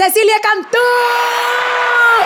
Cecilia Cantú.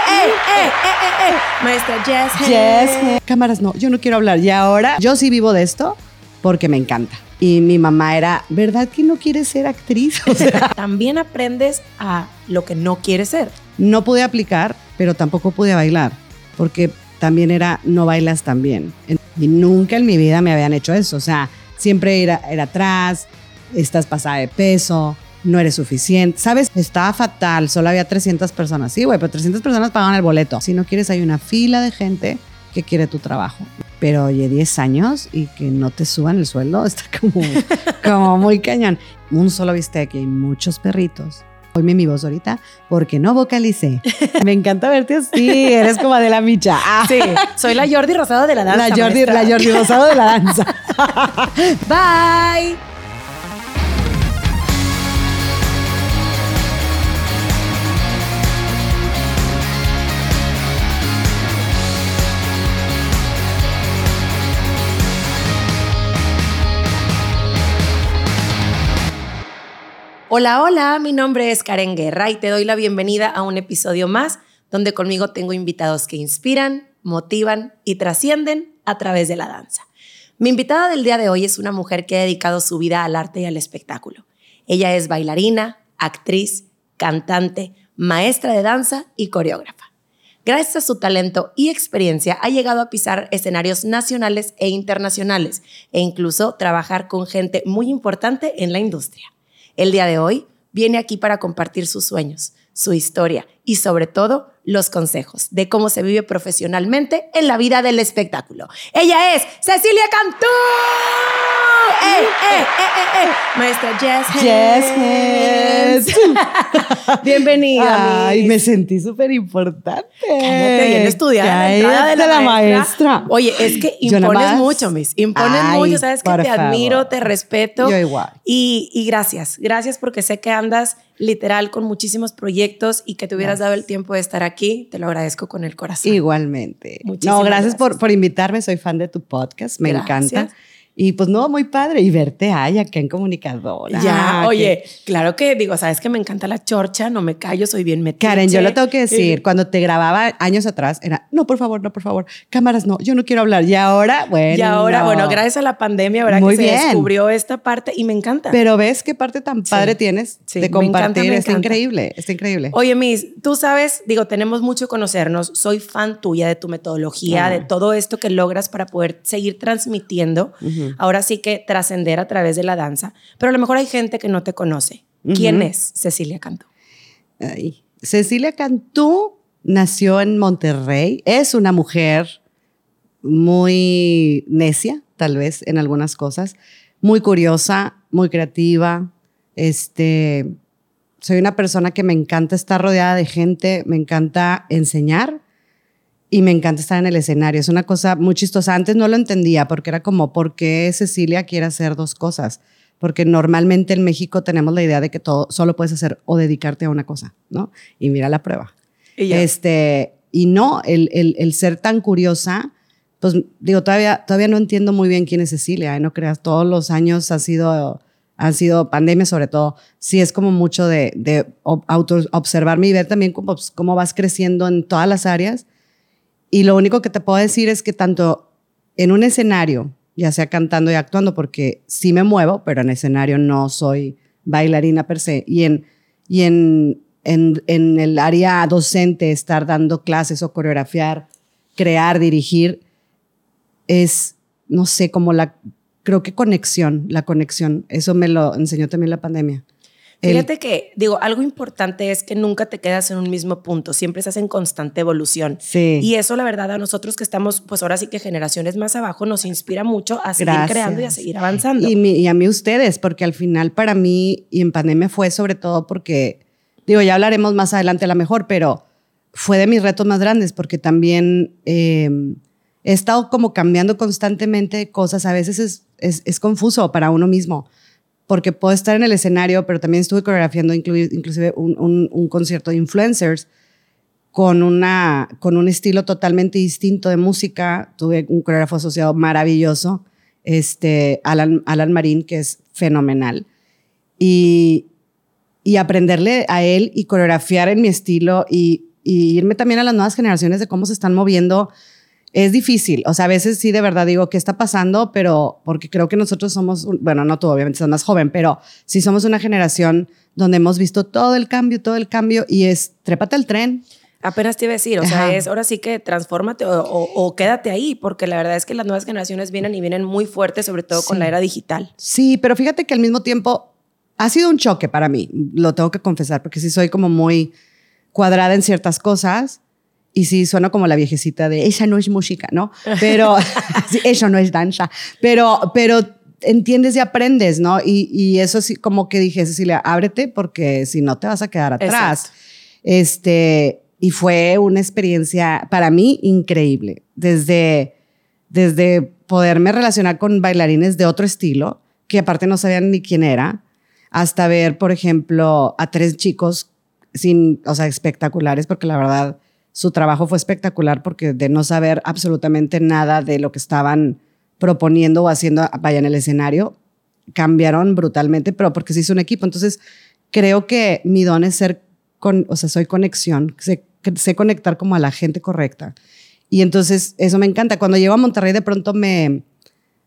¡Eh, eh, eh, eh, Maestra Jess. Yes. Cámaras, no, yo no quiero hablar. Y ahora yo sí vivo de esto porque me encanta. Y mi mamá era, ¿verdad que no quieres ser actriz? O sea, También aprendes a lo que no quieres ser. no pude aplicar, pero tampoco pude bailar, porque también era, no bailas tan bien. Y nunca en mi vida me habían hecho eso. O sea, siempre era, era atrás, estás pasada de peso, no eres suficiente. ¿Sabes? Estaba fatal, solo había 300 personas. Sí, güey, pero 300 personas pagaban el boleto. Si no quieres, hay una fila de gente que quiere tu trabajo. Pero oye, 10 años y que no te suban el sueldo está como, como muy cañón. Un solo bistec y muchos perritos. Oíme mi voz ahorita porque no vocalicé. Me encanta verte así, eres como de la micha. Ah, Sí, soy la Jordi Rosado de la danza. la Jordi, maestra. la Jordi Rosado de la danza. Bye. Hola, hola, mi nombre es Karen Guerra y te doy la bienvenida a un episodio más donde conmigo tengo invitados que inspiran, motivan y trascienden a través de la danza. Mi invitada del día de hoy es una mujer que ha dedicado su vida al arte y al espectáculo. Ella es bailarina, actriz, cantante, maestra de danza y coreógrafa. Gracias a su talento y experiencia ha llegado a pisar escenarios nacionales e internacionales e incluso trabajar con gente muy importante en la industria. El día de hoy viene aquí para compartir sus sueños, su historia y sobre todo los consejos de cómo se vive profesionalmente en la vida del espectáculo. Ella es Cecilia Cantú. ¡Eh, eh, eh, eh, eh! Maestra Jess. Yes, yes. Bienvenida. Ay, Miss. me sentí súper importante. Cállate, bien estudiada. la entrada de Cállate la maestra. Oye, es que impones mucho, Miss. Impones Ay, mucho. Sabes que por te admiro, te respeto. Yo igual. Y, y gracias. Gracias porque sé que andas literal con muchísimos proyectos y que te hubieras dado el tiempo de estar aquí. Te lo agradezco con el corazón. Igualmente. Muchísimas no, gracias, Por, gracias. por invitarme. Soy fan de tu podcast. Me Gracias. encanta. Y pues no, muy padre. Y verte ay, acá en comunicadora. Ya, que- oye, claro que digo, sabes que me encanta la chorcha, no me callo, soy bien metida. Karen, yo lo tengo que decir, cuando te grababa años atrás, era, no, por favor, no, por favor, cámaras, no, yo no quiero hablar. Y ahora, bueno. Y ahora, bueno, gracias a la pandemia, ¿verdad? Muy que bien. se descubrió esta parte y me encanta. Pero ves qué parte tan Sí. padre tienes Sí, de compartir. está increíble, está increíble. Oye, Miss, tú sabes, digo, tenemos mucho que conocernos. Soy fan tuya de tu metodología, Ah. de todo esto que logras para poder seguir transmitiendo. Ahora sí que trascender a través de la danza. Pero a lo mejor hay gente que no te conoce. ¿Quién es Cecilia Cantú? Ay. Cecilia Cantú nació en Monterrey. Es una mujer muy necia, tal vez, en algunas cosas. Muy curiosa, muy creativa. Este, soy una persona que me encanta estar rodeada de gente, me encanta enseñar y me encanta estar en el escenario. Es una cosa muy chistosa. Antes no lo entendía porque era como, ¿por qué Cecilia quiere hacer dos cosas? Porque normalmente en México tenemos la idea de que todo solo puedes hacer o dedicarte a una cosa, ¿no? Y mira la prueba. Y Este, y no, el, el- el ser tan curiosa, pues digo, todavía, todavía no entiendo muy bien quién es Cecilia, ¿eh? no creas, todos los años ha sido, han sido pandemia sobre todo, sí es como mucho de, de auto observarme y ver también cómo, pues, cómo vas creciendo en todas las áreas. Y lo único que te puedo decir es que tanto en un escenario, ya sea cantando y actuando, porque sí me muevo, pero en escenario no soy bailarina per se, y en, y en, en, el área docente, estar dando clases o coreografiar, crear, dirigir, es, no sé, como la, creo que conexión, la conexión, eso me lo enseñó también la pandemia. Fíjate que, digo, algo importante es que nunca te quedas en un mismo punto, siempre estás en constante evolución. sí. Y eso, la verdad, a nosotros que estamos, pues ahora sí que generaciones más abajo, nos inspira mucho a seguir Gracias. creando y a seguir avanzando. Y, mi- y a mí ustedes, porque al final para mí y en pandemia fue sobre todo porque, digo, ya hablaremos más adelante a la mejor, pero fue de mis retos más grandes porque también eh, he estado como cambiando constantemente cosas. A veces es, es, es confuso para uno mismo porque puedo estar en el escenario, pero también estuve coreografiando inclu- inclusive un, un- concierto de influencers con, una, con un estilo totalmente distinto de música. Tuve un coreógrafo asociado maravilloso, este, Alan, Alan Marín, que es fenomenal. Y, y aprenderle a él y coreografiar en mi estilo y irme también a las nuevas generaciones de cómo se están moviendo es difícil. O sea, a veces sí de verdad digo, ¿qué está pasando? Pero porque creo que nosotros somos, bueno, no tú, obviamente estás más joven, pero sí somos una generación donde hemos visto todo el cambio, todo el cambio y es, trépate el tren. Apenas te iba a decir, o sea, es ahora sí que transfórmate o, quédate ahí, porque la verdad es que las nuevas generaciones vienen y vienen muy fuertes, sobre todo con la era digital. Sí, pero fíjate que al mismo tiempo ha sido un choque para mí, lo tengo que confesar, porque sí soy como muy cuadrada en ciertas cosas y sí, suena como la viejecita de, esa no es música, ¿no? Pero, eso no es danza. Pero, pero entiendes y aprendes, ¿no? Y, y, eso sí, como que dije, Cecilia, ábrete porque si no te vas a quedar atrás. Este, y fue una experiencia para mí increíble. Desde, desde poderme relacionar con bailarines de otro estilo, que aparte no sabían ni quién era, hasta ver, por ejemplo, a tres chicos sin, o sea, espectaculares, porque la verdad su trabajo fue espectacular porque de no saber absolutamente nada de lo que estaban proponiendo o haciendo vaya en el escenario, cambiaron brutalmente, pero porque se hizo un equipo. Entonces, creo que mi don es ser, con, o sea, soy conexión, sé, conectar como a la gente correcta. Y entonces, eso me encanta. Cuando llego a Monterrey, de pronto me,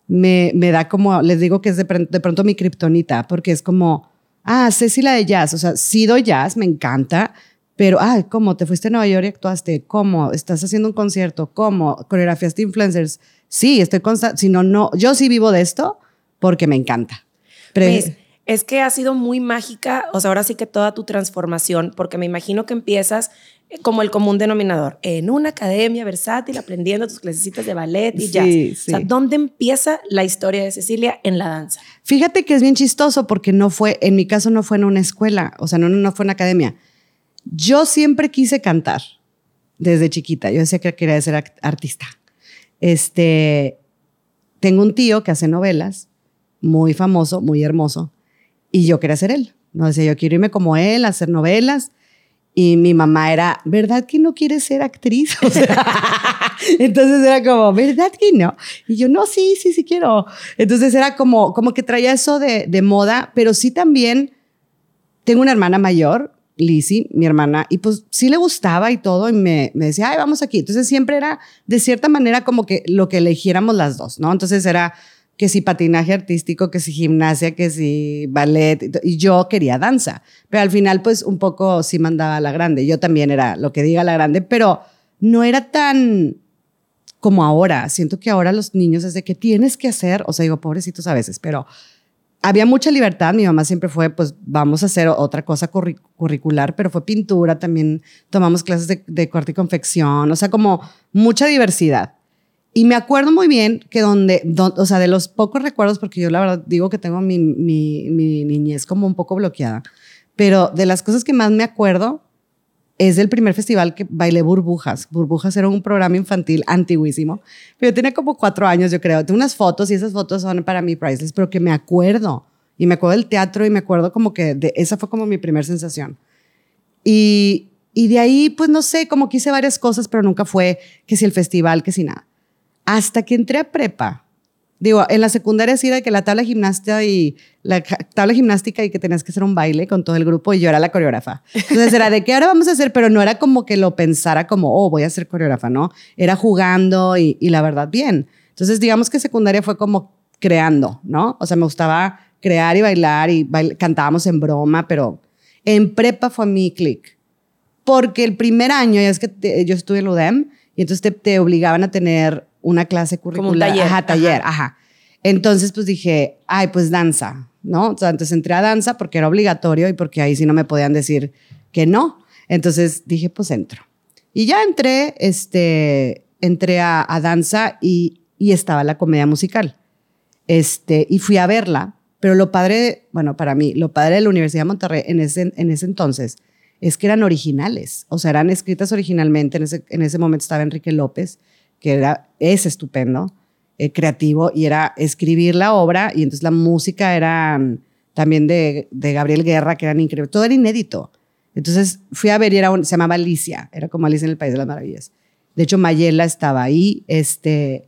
me, me da como, les digo que es de, de pronto mi kriptonita, porque es como, ah, Ceci la de jazz, o sea, sí doy jazz, me encanta, pero, ay, ¿cómo? ¿Te fuiste a Nueva York y actuaste? ¿Cómo? ¿Estás haciendo un concierto? ¿Cómo? ¿Coreografiaste influencers? Sí, estoy constante. Si no, no, yo sí vivo de esto porque me encanta. Pues, es que ha sido muy mágica, o sea, ahora sí que toda tu transformación, porque me imagino que empiezas eh, como el común denominador, en una academia versátil, aprendiendo tus clasecitas de ballet y jazz. Sí. O sea, ¿dónde empieza la historia de Cecilia en la danza? Fíjate que es bien chistoso porque no fue, en mi caso no fue en una escuela, o sea, no, no fue en una academia. Yo siempre quise cantar desde chiquita. Yo decía que quería ser artista. Este, tengo un tío que hace novelas, muy famoso, muy hermoso, y yo quería ser él. No decía, yo quiero irme como él, hacer novelas. Y mi mamá era, ¿verdad que no quieres ser actriz? entonces era como, ¿verdad que no? Y yo, no, sí, sí, sí quiero. Entonces era como, como que traía eso de, de moda, pero sí también tengo una hermana mayor Lizzie, mi hermana, y pues sí le gustaba y todo, y me, me, decía, ay, vamos aquí. Entonces siempre era, de cierta manera, como que lo que eligiéramos las dos, ¿no? Entonces era que si patinaje artístico, que si gimnasia, que si ballet, y yo quería danza. Pero al final, pues un poco sí mandaba a la grande. Yo también era lo que diga la grande, pero no era tan como ahora. Siento que ahora los niños es de que tienes que hacer, o sea, digo, pobrecitos a veces, pero había mucha libertad. Mi mamá siempre fue, pues vamos a hacer otra cosa curricular, pero fue pintura también. Tomamos clases de, corte y confección, o sea, como mucha diversidad. Y me acuerdo muy bien que donde, o sea, de los pocos recuerdos, porque yo la verdad digo que tengo mi, mi, mi niñez como un poco bloqueada, pero de las cosas que más me acuerdo es el primer festival que bailé Burbujas. Burbujas era un programa infantil antiguísimo, yo tenía como cuatro años, yo creo. Tengo unas fotos y esas fotos son para mí priceless, pero que me acuerdo. Y me acuerdo del teatro y me acuerdo como que de, esa fue como mi primera sensación. Y, y de ahí, pues no sé, como que hice varias cosas, pero nunca fue que si el festival, que si nada. Hasta que entré a prepa, Digo, en la secundaria sí de que la tabla gimnástica y la tabla gimnástica y que tenías que hacer un baile con todo el grupo y yo era la coreógrafa. Entonces era de qué ahora vamos a hacer, pero no era como que lo pensara como, oh, voy a ser coreógrafa, ¿no? Era jugando y, y la verdad bien. Entonces digamos que secundaria fue como creando, ¿no? O sea, me gustaba crear y bailar y cantábamos en broma, pero en prepa fue mi click. Porque el primer año, ya es que yo estuve en UDEM y entonces te, te obligaban a tener una clase curricular. Como taller. Ajá, taller, ajá. Entonces, pues dije, ay, pues danza, ¿no? O sea, entonces entré a danza porque era obligatorio y porque ahí sí no me podían decir que no. Entonces dije, pues entro. Y ya entré, este, entré a, danza y, y, estaba la comedia musical. Este, y fui a verla, pero lo padre, bueno, para mí, lo padre de la Universidad de Monterrey en ese, en ese entonces es que eran originales, o sea, eran escritas originalmente. En ese, en ese momento estaba Enrique López que era, es estupendo, eh, creativo, y era escribir la obra, y entonces la música era mm, también de, Gabriel Guerra, que eran increíbles, todo era inédito. Entonces fui a ver y era se llamaba Alicia, era como Alicia en el País de las Maravillas. De hecho, Mayela estaba ahí, este,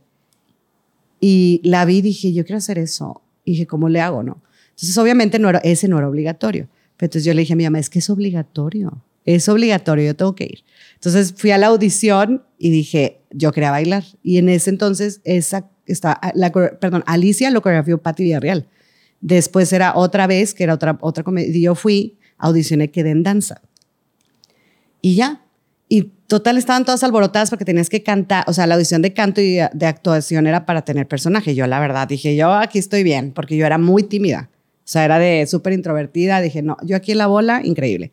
y la vi y dije, yo quiero hacer eso. Y dije, ¿cómo le hago, no? Entonces, obviamente, no era, ese no era obligatorio. Pero entonces yo le dije a mi mamá, es que es obligatorio, es obligatorio, yo tengo que ir. Entonces fui a la audición y dije, yo quería bailar. Y en ese entonces, esa, está, la, perdón, Alicia lo coreografió Patti Villarreal. Después era otra vez, que era otra, otra comedia. Y yo fui, audicioné, quedé en danza. Y ya. Y total, estaban todas alborotadas porque tenías que cantar. O sea, la audición de canto y de actuación era para tener personaje. Yo, la verdad, dije, yo aquí estoy bien, porque yo era muy tímida. O sea, era de súper introvertida. Dije, no, yo aquí en la bola, increíble.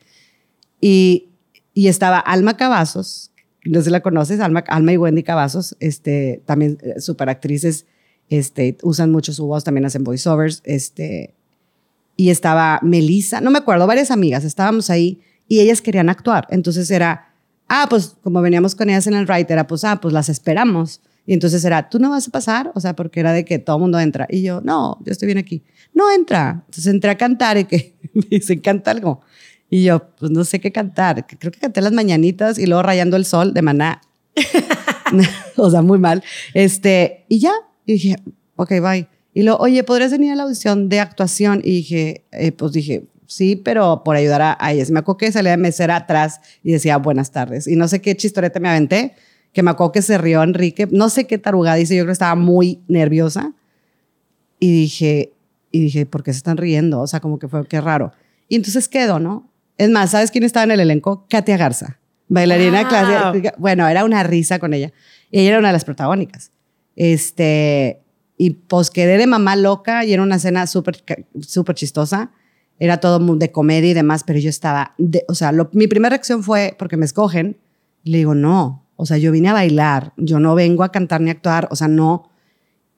Y, y estaba Alma Cavazos, no sé si la conoces, Alma, Alma y Wendy Cavazos, este, también eh, súper actrices este, usan mucho su voz, también hacen voiceovers, este, y estaba Melissa, no me acuerdo, varias amigas, estábamos ahí y ellas querían actuar, entonces era, ah, pues como veníamos con ellas en el writer, era pues, ah, pues las esperamos. Y entonces era, ¿tú no vas a pasar? O sea, porque era de que todo el mundo entra. Y yo, no, yo estoy bien aquí. No entra. Entonces entré a cantar y que me dicen, canta algo. Y yo, pues no sé qué cantar. Creo que canté las mañanitas y luego rayando el sol de maná. o sea, muy mal. Este, y ya, y dije, ok, bye. Y luego, oye, ¿podrías venir a la audición de actuación? Y dije, eh, pues dije, sí, pero por ayudar a, a ellas. Me acuerdo que salía de mesera atrás y decía, buenas tardes. Y no sé qué chistorete me aventé, que me acuerdo que se rió Enrique. No sé qué tarugada dice, yo creo que estaba muy nerviosa. Y dije, y dije, ¿por qué se están riendo? O sea, como que fue, qué raro. Y entonces quedó, ¿no? Es más, ¿sabes quién estaba en el elenco? Katia Garza, bailarina wow. clásica. Bueno, era una risa con ella. Ella era una de las protagónicas. Este, y pues quedé de mamá loca y era una escena súper súper chistosa. Era todo de comedia y demás, pero yo estaba, de, o sea, lo, mi primera reacción fue porque me escogen. Y le digo, no, o sea, yo vine a bailar, yo no vengo a cantar ni a actuar, o sea, no.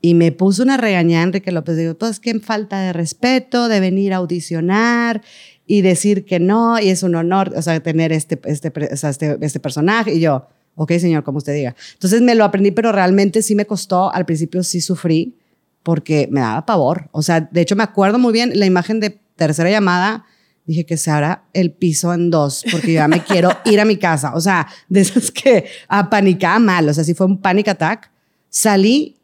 Y me puso una regañada Enrique López. Digo, pues qué falta de respeto de venir a audicionar y decir que no, y es un honor, o sea, tener este, este, este, este personaje. Y yo, ok, señor, como usted diga. Entonces me lo aprendí, pero realmente sí me costó, al principio sí sufrí, porque me daba pavor. O sea, de hecho me acuerdo muy bien la imagen de tercera llamada, dije que se abra el piso en dos, porque ya me quiero ir a mi casa. O sea, de esas que apanicaba mal, o sea, sí fue un panic attack. Salí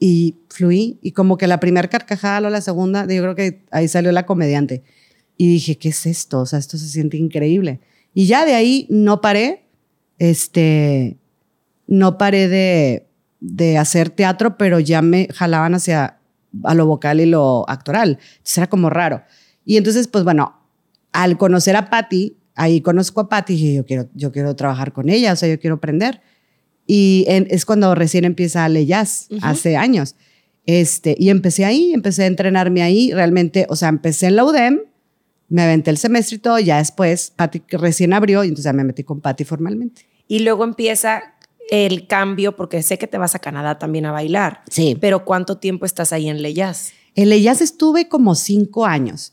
y fluí, y como que la primera carcajada o la segunda, yo creo que ahí salió la comediante. Y dije, ¿qué es esto? O sea, esto se siente increíble. Y ya de ahí no paré este, no paré de, de hacer teatro, pero ya me jalaban hacia a lo vocal y lo actoral. Entonces era como raro. Y entonces, pues bueno, al conocer a Patty, ahí conozco a Patty y dije, yo quiero, yo quiero trabajar con ella, o sea, yo quiero aprender. Y en, es cuando recién empieza a Jazz, uh -huh. hace años. Este, y empecé ahí, empecé a entrenarme ahí, realmente, o sea, empecé en la UDEM, me aventé el semestre y todo, ya después Patty recién abrió y entonces ya me metí con Patty formalmente. Y luego empieza el cambio, porque sé que te vas a Canadá también a bailar. Sí. Pero ¿cuánto tiempo estás ahí en Leyas? En Leyas estuve como cinco años.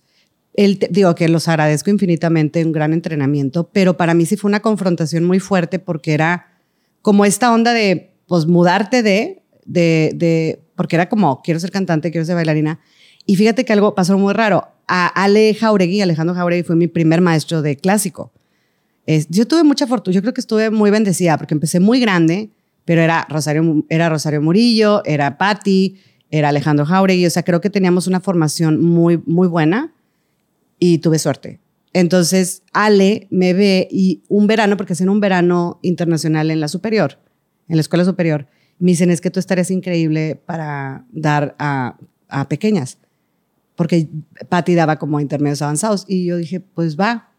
El, digo que los agradezco infinitamente, un gran entrenamiento, pero para mí sí fue una confrontación muy fuerte porque era como esta onda de, pues, mudarte de, de, de, porque era como, quiero ser cantante, quiero ser bailarina. Y fíjate que algo pasó muy raro. A Ale Jauregui, Alejandro Jauregui fue mi primer maestro de clásico. Es, yo tuve mucha fortuna, yo creo que estuve muy bendecida porque empecé muy grande, pero era Rosario, era Rosario Murillo, era Patti, era Alejandro Jauregui, o sea, creo que teníamos una formación muy, muy buena y tuve suerte. Entonces, Ale me ve y un verano, porque hacen un verano internacional en la superior, en la escuela superior, me dicen, es que tú estarías increíble para dar a, a pequeñas, porque Patti daba como intermedios avanzados. Y yo dije, pues va,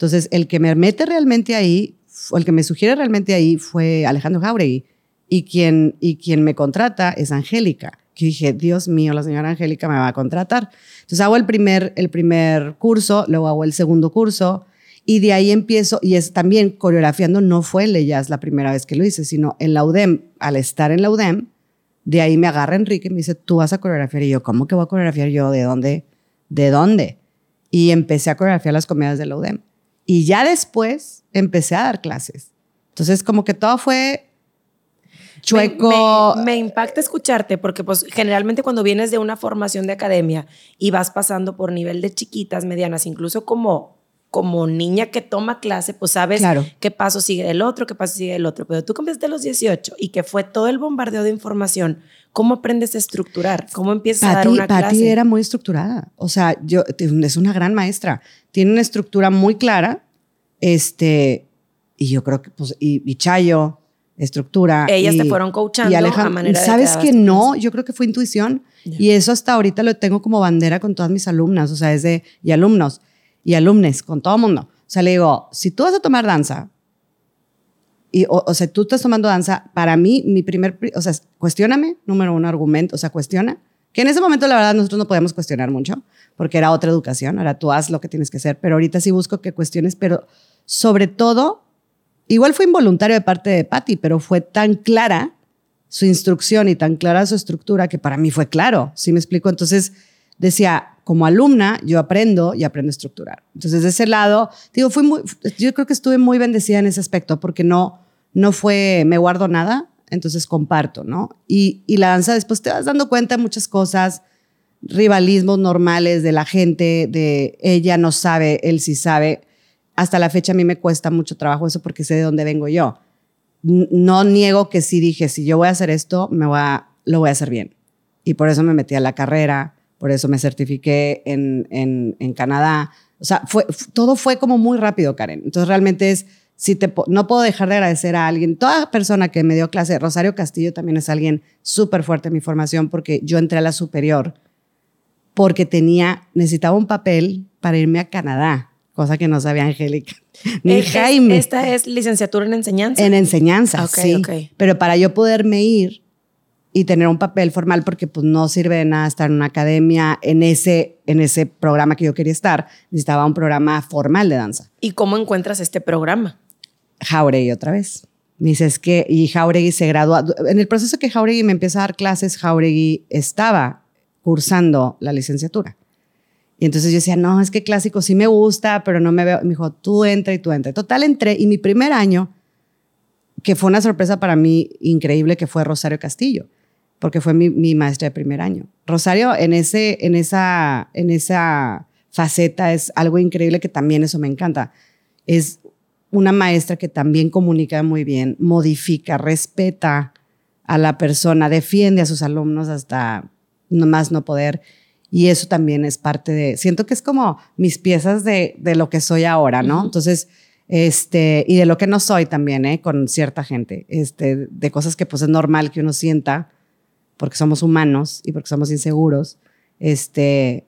entonces, el que me mete realmente ahí, o el que me sugiere realmente ahí fue Alejandro Jauregui. Y quien, y quien me contrata es Angélica. Que dije, Dios mío, la señora Angélica me va a contratar. Entonces hago el primer, el primer curso, luego hago el segundo curso, y de ahí empiezo, y es también coreografiando, no fue Leyas la primera vez que lo hice, sino en la UDEM, al estar en la UDEM, de ahí me agarra Enrique y me dice, tú vas a coreografiar. Y yo, ¿cómo que voy a coreografiar yo? ¿De dónde? ¿De dónde? Y empecé a coreografiar las comedias de la UDEM. Y ya después empecé a dar clases. Entonces, como que todo fue chueco. Me, me, impacta escucharte porque pues generalmente cuando vienes de una formación de academia y vas pasando por nivel de chiquitas, medianas, incluso como como niña que toma clase, pues sabes Claro. qué paso sigue del otro, qué paso sigue del otro. Pero tú que empezaste a los 18 y que fue todo el bombardeo de información, ¿cómo aprendes a estructurar? ¿Cómo empiezas a dar una clase? era muy estructurada. O sea, yo, es una gran maestra. Tiene una estructura muy clara. Este, y yo creo que, pues, y, y Chayo, estructura. Ellas y, te fueron coachando y a Alejandro, manera de ¿Sabes que que no? Yo creo que fue intuición. Y eso hasta ahorita lo tengo como bandera con todas mis alumnas, o sea, es de, y alumnos, y alumnes, con todo el mundo. O sea, le digo, si tú vas a tomar danza, y, o, o sea, tú estás tomando danza, para mí, mi primer, pri- o sea, cuestióname, número uno, argumento, o sea, cuestiona. Que en ese momento, la verdad, nosotros no podíamos cuestionar mucho, porque era otra educación, ahora tú haz lo que tienes que hacer, pero ahorita sí busco que cuestiones, pero sobre todo, igual fue involuntario de parte de Patty, pero fue tan clara su instrucción y tan clara su estructura que para mí fue claro, ¿sí me explico? Entonces decía, como alumna, yo aprendo y aprendo a estructurar. Entonces, de ese lado, digo, fui yo creo que estuve muy bendecida en ese aspecto porque no, no fue, me guardo nada, entonces comparto, ¿no? Y, y la danza después te vas dando cuenta de muchas cosas, rivalismos normales de la gente, de ella no sabe, él sí sabe. Hasta la fecha a mí me cuesta mucho trabajo eso porque sé de dónde vengo yo. No niego que sí dije, si yo voy a hacer esto, me voy lo voy a hacer bien. Y por eso me metí a la carrera, por eso me certifiqué en, en, en Canadá. O sea, fue, todo fue como muy rápido, Karen. Entonces realmente es, si te, no puedo dejar de agradecer a alguien. Toda persona que me dio clase, Rosario Castillo también es alguien súper fuerte en mi formación porque yo entré a la superior porque tenía, necesitaba un papel para irme a Canadá, cosa que no sabía Angélica, ni Es- Jaime. Esta es licenciatura en enseñanza. En enseñanza, Ok, sí. ok. Pero para yo poderme ir y tener un papel formal, porque pues no sirve de nada estar en una academia en ese, en ese programa que yo quería estar, necesitaba un programa formal de danza. ¿Y cómo encuentras este programa? Jauregui otra vez. Me dice, es que, y Jauregui se gradúa. En el proceso que Jauregui me empieza a dar clases, Jauregui estaba cursando la licenciatura. Y entonces yo decía, no, es que clásico sí me gusta, pero no me veo. Me dijo, tú entra y tú entra. Total, entré. Y mi primer año, que fue una sorpresa para mí increíble, que fue Rosario Castillo, porque fue mi, mi maestra de primer año. Rosario, en, ese, en, esa, en esa faceta, es algo increíble que también eso me encanta. Es una maestra que también comunica muy bien, modifica, respeta a la persona, defiende a sus alumnos hasta más no poder. Y eso también es parte de, siento que es como mis piezas de, de lo que soy ahora, ¿no? Entonces, este, y de lo que no soy también, ¿eh? Con cierta gente, este, de cosas que pues es normal que uno sienta, porque somos humanos y porque somos inseguros, este,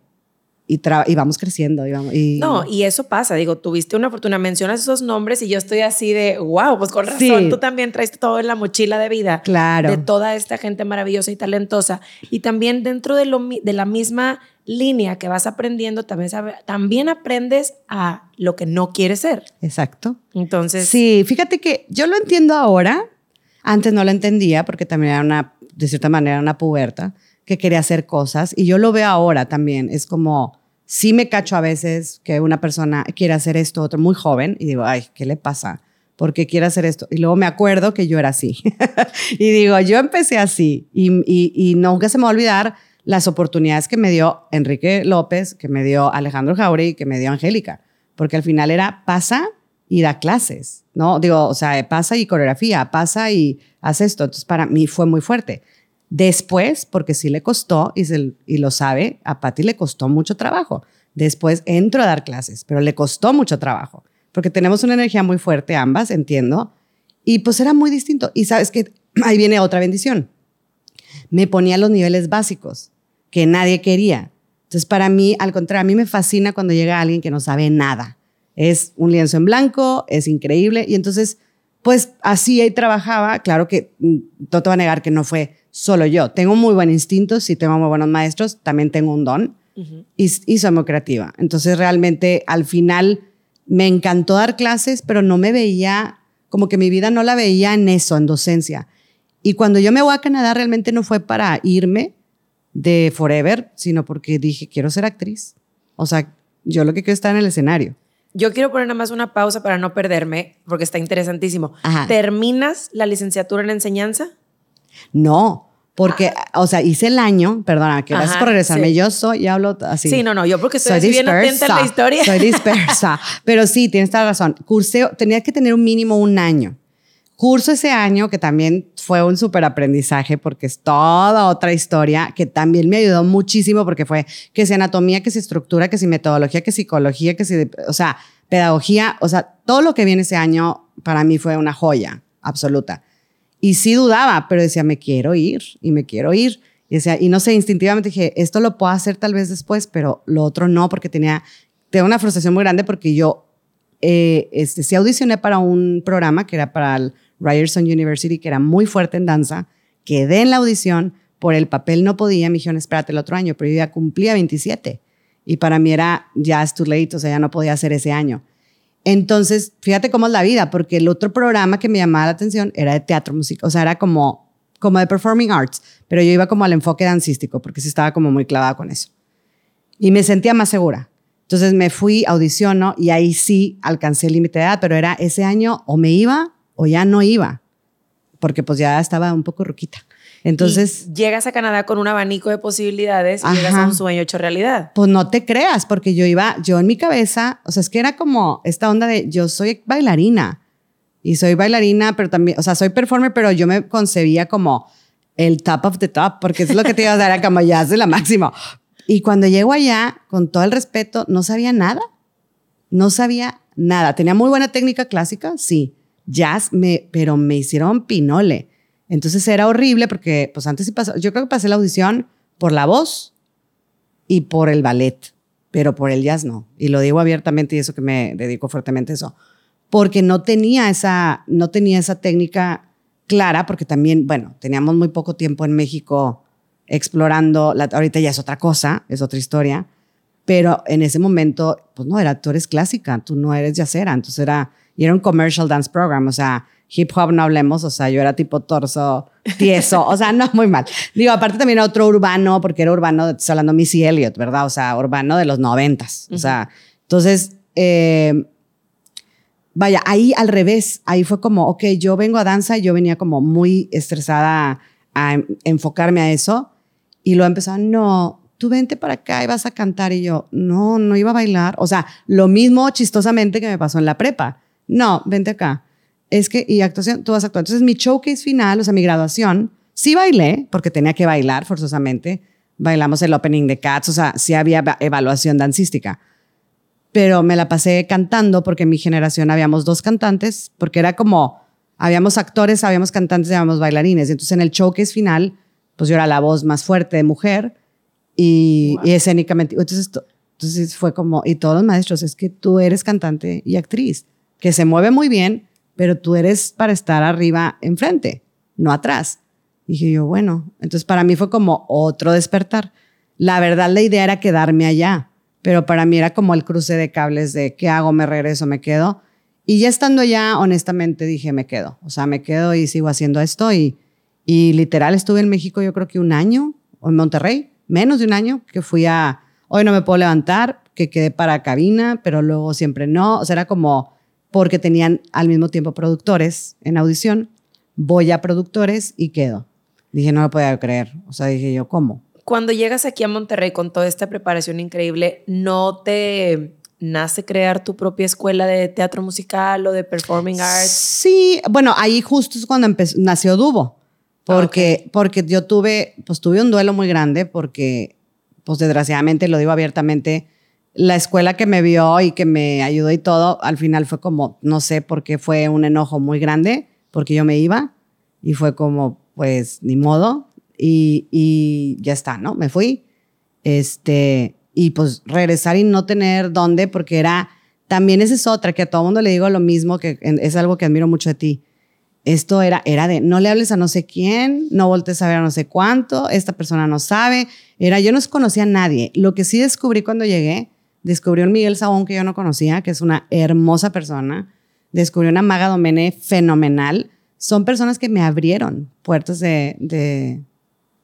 y, tra- y vamos creciendo. Y vamos, y, No, y eso pasa. Digo, tuviste una fortuna, mencionas esos nombres y yo estoy así de, wow, pues con razón, Sí. tú también traes todo en la mochila de vida Claro. de toda esta gente maravillosa y talentosa. Y también dentro de, lo, de la misma línea que vas aprendiendo, también, sabe- también aprendes a lo que no quieres ser. Exacto. Entonces, Sí, fíjate que yo lo entiendo ahora. Antes no lo entendía porque también era una, de cierta manera, una puberta que quería hacer cosas. Y yo lo veo ahora también. Es como, sí me cacho a veces que una persona quiere hacer esto, otro muy joven, y digo, ay, ¿qué le pasa? ¿Por qué quiere hacer esto? Y luego me acuerdo que yo era así. y digo, yo empecé así. Y, y, y nunca se me va a olvidar las oportunidades que me dio Enrique López, que me dio Alejandro Jauregui, que me dio Angélica. Porque al final era pasa y da clases, ¿no? Digo, o sea, pasa y coreografía, pasa y hace esto. Entonces, para mí fue muy fuerte. Después, porque sí le costó, y, se- y lo sabe, a Patti le costó mucho trabajo. Después entro a dar clases, pero le costó mucho trabajo, porque tenemos una energía muy fuerte ambas, entiendo, y pues era muy distinto. Y sabes que ahí viene otra bendición. Me ponía los niveles básicos que nadie quería. Entonces, para mí, al contrario, a mí me fascina cuando llega alguien que no sabe nada. Es un lienzo en blanco, es increíble. Y entonces, pues así ahí trabajaba. Claro que mm, no te voy a negar que no fue solo yo. Tengo muy buen instinto, sí tengo muy buenos maestros, también tengo un don y, y soy muy creativa. Entonces, realmente, al final, me encantó dar clases, pero no me veía, como que mi vida no la veía en eso, en docencia. Y cuando yo me voy a Canadá, realmente no fue para irme de Forever, sino porque dije, quiero ser actriz. O sea, yo lo que quiero es estar en el escenario. Yo quiero poner nada más una pausa para no perderme, porque está interesantísimo. Ajá. ¿Terminas la licenciatura en enseñanza? No, Porque, o sea, hice el año, perdona, que gracias Ajá, por regresarme. sí. Yo soy, yo hablo así. Sí, no, no, yo porque estoy soy bien atenta a la historia. Soy dispersa. Pero sí, tienes toda la razón. Cursé, tenía que tener un mínimo un año. Curso ese año, que también fue un súper aprendizaje, porque es toda otra historia, que también me ayudó muchísimo, porque fue que si anatomía, que si estructura, que si metodología, que psicología, que si, o sea, pedagogía, o sea, todo lo que viene ese año para mí fue una joya absoluta. Y sí dudaba, pero decía, me quiero ir y me quiero ir. Y, decía, y no sé, instintivamente dije, esto lo puedo hacer tal vez después, pero lo otro no, porque tenía, tenía una frustración muy grande porque yo eh, este, sí audicioné para un programa que era para el Ryerson University, que era muy fuerte en danza. Quedé en la audición, por el papel no podía, me dijeron, espérate el otro año, pero yo ya cumplía 27. Y para mí era, ya es too o sea, ya no podía hacer ese año. Entonces, fíjate cómo es la vida, porque el otro programa que me llamaba la atención era de teatro musical, o sea, era como, como de performing arts, pero yo iba como al enfoque dancístico, porque sí estaba como muy clavada con eso. Y me sentía más segura. Entonces me fui, audiciono y ahí sí alcancé el límite de edad, pero era ese año o me iba o ya no iba, porque pues ya estaba un poco ruquita. Entonces, Y llegas a Canadá con un abanico de posibilidades y llegas a un sueño hecho realidad. pues no te creas, porque yo iba, yo en mi cabeza, o sea, es que era como esta onda de yo soy bailarina y soy bailarina, pero también, o sea, soy performer, pero yo me concebía como el top of the top, porque es lo que te iba a dar, era como ya de la máxima. Y cuando llego allá, con todo el respeto, no sabía nada. No sabía nada. Tenía muy buena técnica clásica, sí. Jazz, me, pero me hicieron pinole. Entonces era horrible porque, pues antes sí pasó. Yo creo que pasé la audición por la voz y por el ballet, pero por el jazz no. Y lo digo abiertamente y eso que me dedico fuertemente a eso. Porque no tenía esa, no tenía esa técnica clara, porque también, bueno, teníamos muy poco tiempo en México explorando, la, ahorita ya es otra cosa, es otra historia, pero en ese momento, pues no, era, tú eres clásica, tú no eres yacera, entonces era, y era un commercial dance program, o sea, hip hop no hablemos, o sea, yo era tipo torso tieso, o sea, no, muy mal. Digo, aparte también era otro urbano, porque era urbano, estoy hablando Missy Elliott, ¿verdad? O sea, urbano de los noventas, o sea, entonces, eh, vaya, ahí al revés, ahí fue como, ok, yo vengo a danza y yo venía como muy estresada a en- enfocarme a eso y lo empezaron, no, tú vente para acá y vas a cantar y yo, no, no iba a bailar, o sea, lo mismo chistosamente que me pasó en la prepa, no, vente acá, es que, y actuación, tú vas a actuar. Entonces mi showcase final, o sea, mi graduación, sí bailé, porque tenía que bailar forzosamente, bailamos el opening de Cats, o sea, sí había eva- evaluación dancística pero me la pasé cantando porque en mi generación habíamos dos cantantes, porque era como, habíamos actores, habíamos cantantes, y habíamos bailarines. Y entonces en el showcase final, pues yo era la voz más fuerte de mujer y, y escénicamente. Entonces, to- entonces fue como, y todos los maestros, es que tú eres cantante y actriz, que se mueve muy bien, pero tú eres para estar arriba enfrente, no atrás. Dije yo, bueno, entonces para mí fue como otro despertar. La verdad, la idea era quedarme allá, pero para mí era como el cruce de cables de qué hago, me regreso, me quedo. Y ya estando allá, honestamente dije, me quedo. O sea, me quedo y sigo haciendo esto. Y, y literal estuve en México yo creo que un año, o en Monterrey, menos de un año, que fui a, hoy no me puedo levantar, que quedé para cabina, pero luego siempre no. O sea, era como, porque tenían al mismo tiempo productores en audición, voy a productores y quedo. Dije, no lo podía creer. O sea, dije yo, ¿cómo? Cuando llegas aquí a Monterrey con toda esta preparación increíble, ¿no te nace crear tu propia escuela de teatro musical o de performing arts? Sí, bueno, ahí justo es cuando empezó, nació Dubo, porque, porque yo tuve, pues tuve un duelo muy grande porque, pues desgraciadamente, lo digo abiertamente, la escuela que me vio y que me ayudó y todo, al final fue como, no sé por qué fue un enojo muy grande, porque yo me iba y fue como, pues, ni modo, y, y ya está, ¿no? Me fui, este, y pues regresar y no tener dónde, porque era, también esa es otra, que a todo mundo le digo lo mismo, que es algo que admiro mucho de ti. Esto era, era de, no le hables a no sé quién, no voltees a ver a no sé cuánto, esta persona no sabe. Era, yo no conocía a nadie. Lo que sí descubrí cuando llegué, descubrí a un Miguel Sabón que yo no conocía, que es una hermosa persona. Descubrí una Maga Domene fenomenal. Son personas que me abrieron puertas de, de,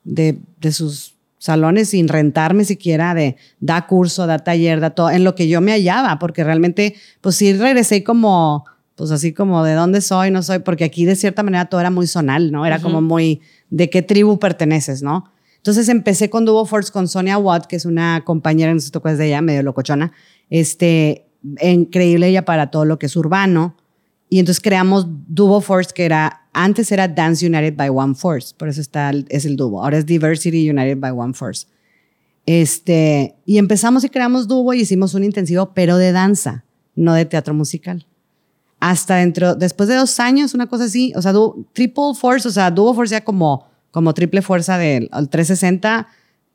de, de sus salones sin rentarme siquiera de da curso, da taller, da todo, en lo que yo me hallaba, porque realmente, pues sí regresé como pues así como de dónde soy, no soy, porque aquí de cierta manera todo era muy zonal, ¿no? Era como muy de qué tribu perteneces, ¿no? Entonces empecé con Duo Force con Sonia Watt, que es una compañera, no sé si de ella, medio locochona, este, increíble ella para todo lo que es urbano. Y entonces creamos Duo Force, que era, antes era Dance United by One Force, por eso está, es el Duo. Ahora es Diversity United by One Force. Este, y empezamos y creamos Duo y hicimos un intensivo, pero de danza, no de teatro musical. Hasta dentro, después de dos años, una cosa así, o sea, Triple Force, o sea, Duo Force ya como, como triple fuerza del 360,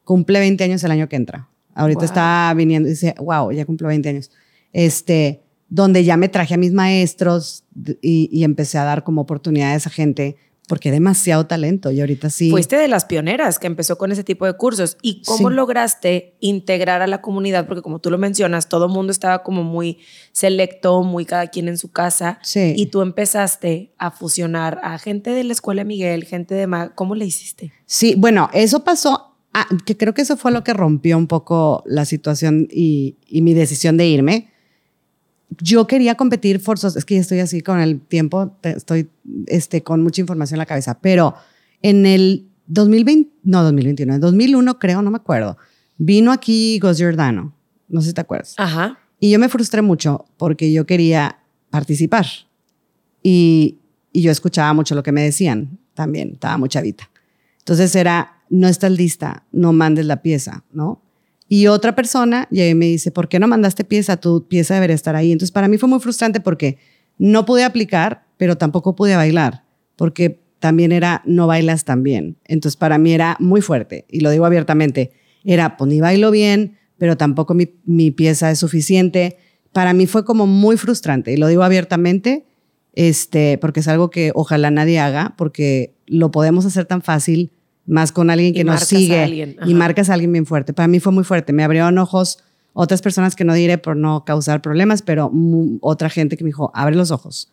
cumple 20 años el año que entra. Ahorita está viniendo y dice, wow, ya cumple 20 años. Este, donde ya me traje a mis maestros y, empecé a dar como oportunidades a gente porque demasiado talento y ahorita sí. Fuiste de las pioneras que empezó con ese tipo de cursos. ¿Y cómo lograste integrar a la comunidad? Porque como tú lo mencionas, todo el mundo estaba como muy selecto, muy cada quien en su casa. Sí. Y tú empezaste a fusionar a gente de la Escuela Miguel, gente de... ¿Cómo le hiciste? Sí, bueno, eso pasó, que creo que eso fue lo que rompió un poco la situación y, y mi decisión de irme yo quería competir forzos, es que ya estoy así con el tiempo, estoy este, con mucha información en la cabeza, pero en el 2020, no 2021, en 2001 creo, no me acuerdo, vino aquí Gos Giordano, no sé si te acuerdas. Ajá. Y yo me frustré mucho porque yo quería participar y, y yo escuchaba mucho lo que me decían también, estaba mucha chavita. Entonces era, no estás lista, no mandes la pieza, ¿no? Y otra persona y me dice, ¿por qué no mandaste pieza? Tu pieza debería estar ahí. Entonces, para mí fue muy frustrante porque no pude aplicar, pero tampoco pude bailar, porque también era, no bailas tan bien. Entonces, para mí era muy fuerte, y lo digo abiertamente, era, pues ni bailo bien, pero tampoco mi, mi pieza es suficiente. Para mí fue como muy frustrante, y lo digo abiertamente, este, porque es algo que ojalá nadie haga, porque lo podemos hacer tan fácil más con alguien que nos sigue y marcas a alguien bien fuerte. Para mí fue muy fuerte, me abrieron ojos otras personas que no diré por no causar problemas, pero otra gente que me dijo, abre los ojos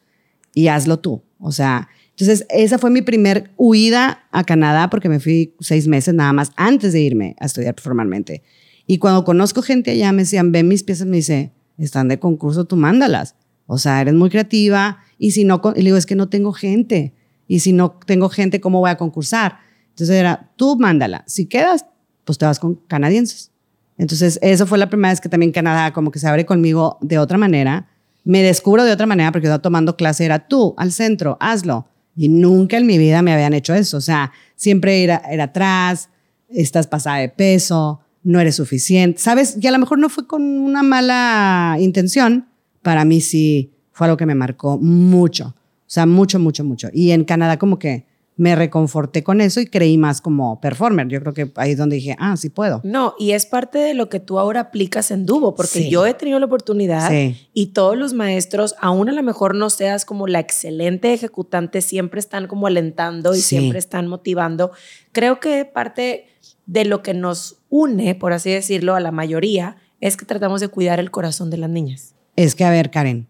y hazlo tú. O sea, entonces esa fue mi primer huida a Canadá porque me fui seis meses nada más antes de irme a estudiar formalmente. Y cuando conozco gente allá me decían, ven mis piezas, me dice, están de concurso, tú mándalas. O sea, eres muy creativa y si no, y le digo, es que no tengo gente. Y si no tengo gente, ¿cómo voy a concursar? Entonces era, tú mándala. Si quedas, pues te vas con canadienses. Entonces, eso fue la primera vez que también Canadá como que se abre conmigo de otra manera. Me descubro de otra manera porque yo tomando clase, era tú, al centro, hazlo. Y nunca en mi vida me habían hecho eso. O sea, siempre era, era atrás, estás pasada de peso, no eres suficiente. ¿Sabes? Y a lo mejor no fue con una mala intención. Para mí sí fue algo que me marcó mucho. O sea, mucho, mucho, mucho. Y en Canadá como que me reconforté con eso y creí más como performer. Yo creo que ahí es donde dije, ah, sí puedo. No, y es parte de lo que tú ahora aplicas en Dubo, porque yo he tenido la oportunidad y todos los maestros, aún a lo mejor no seas como la excelente ejecutante, siempre están como alentando y siempre están motivando. Creo que parte de lo que nos une, por así decirlo, a la mayoría, es que tratamos de cuidar el corazón de las niñas. Es que, a ver, Karen,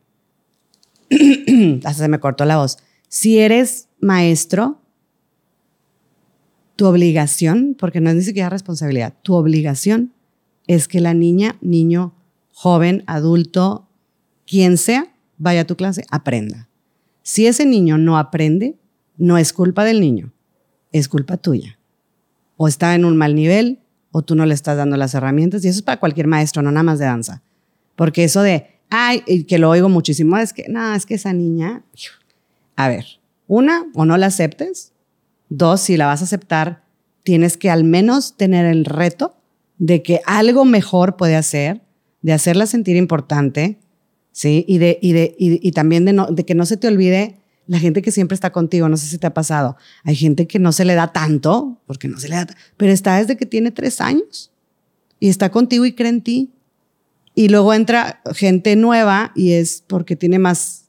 hasta se me cortó la voz. Si eres maestro, tu obligación, porque no es ni siquiera responsabilidad, tu obligación es que la niña, niño, joven, adulto, quien sea, vaya a tu clase, aprenda. Si ese niño no aprende, no es culpa del niño, es culpa tuya. O está en un mal nivel, o tú no le estás dando las herramientas, y eso es para cualquier maestro, no nada más de danza. Porque eso de, ay, que lo oigo muchísimo, es que, no, es que esa niña, a ver, una, o no la aceptes, Dos, si la vas a aceptar, tienes que al menos tener el reto de que algo mejor puede hacer, de hacerla sentir importante, ¿sí? Y, de, y, de, y, también de, no, que no se te olvide la gente que siempre está contigo, no sé si te ha pasado. Hay gente que no se le da tanto, porque no se le da, pero está desde que tiene tres años y está contigo y cree en ti. Y luego entra gente nueva y es porque tiene más,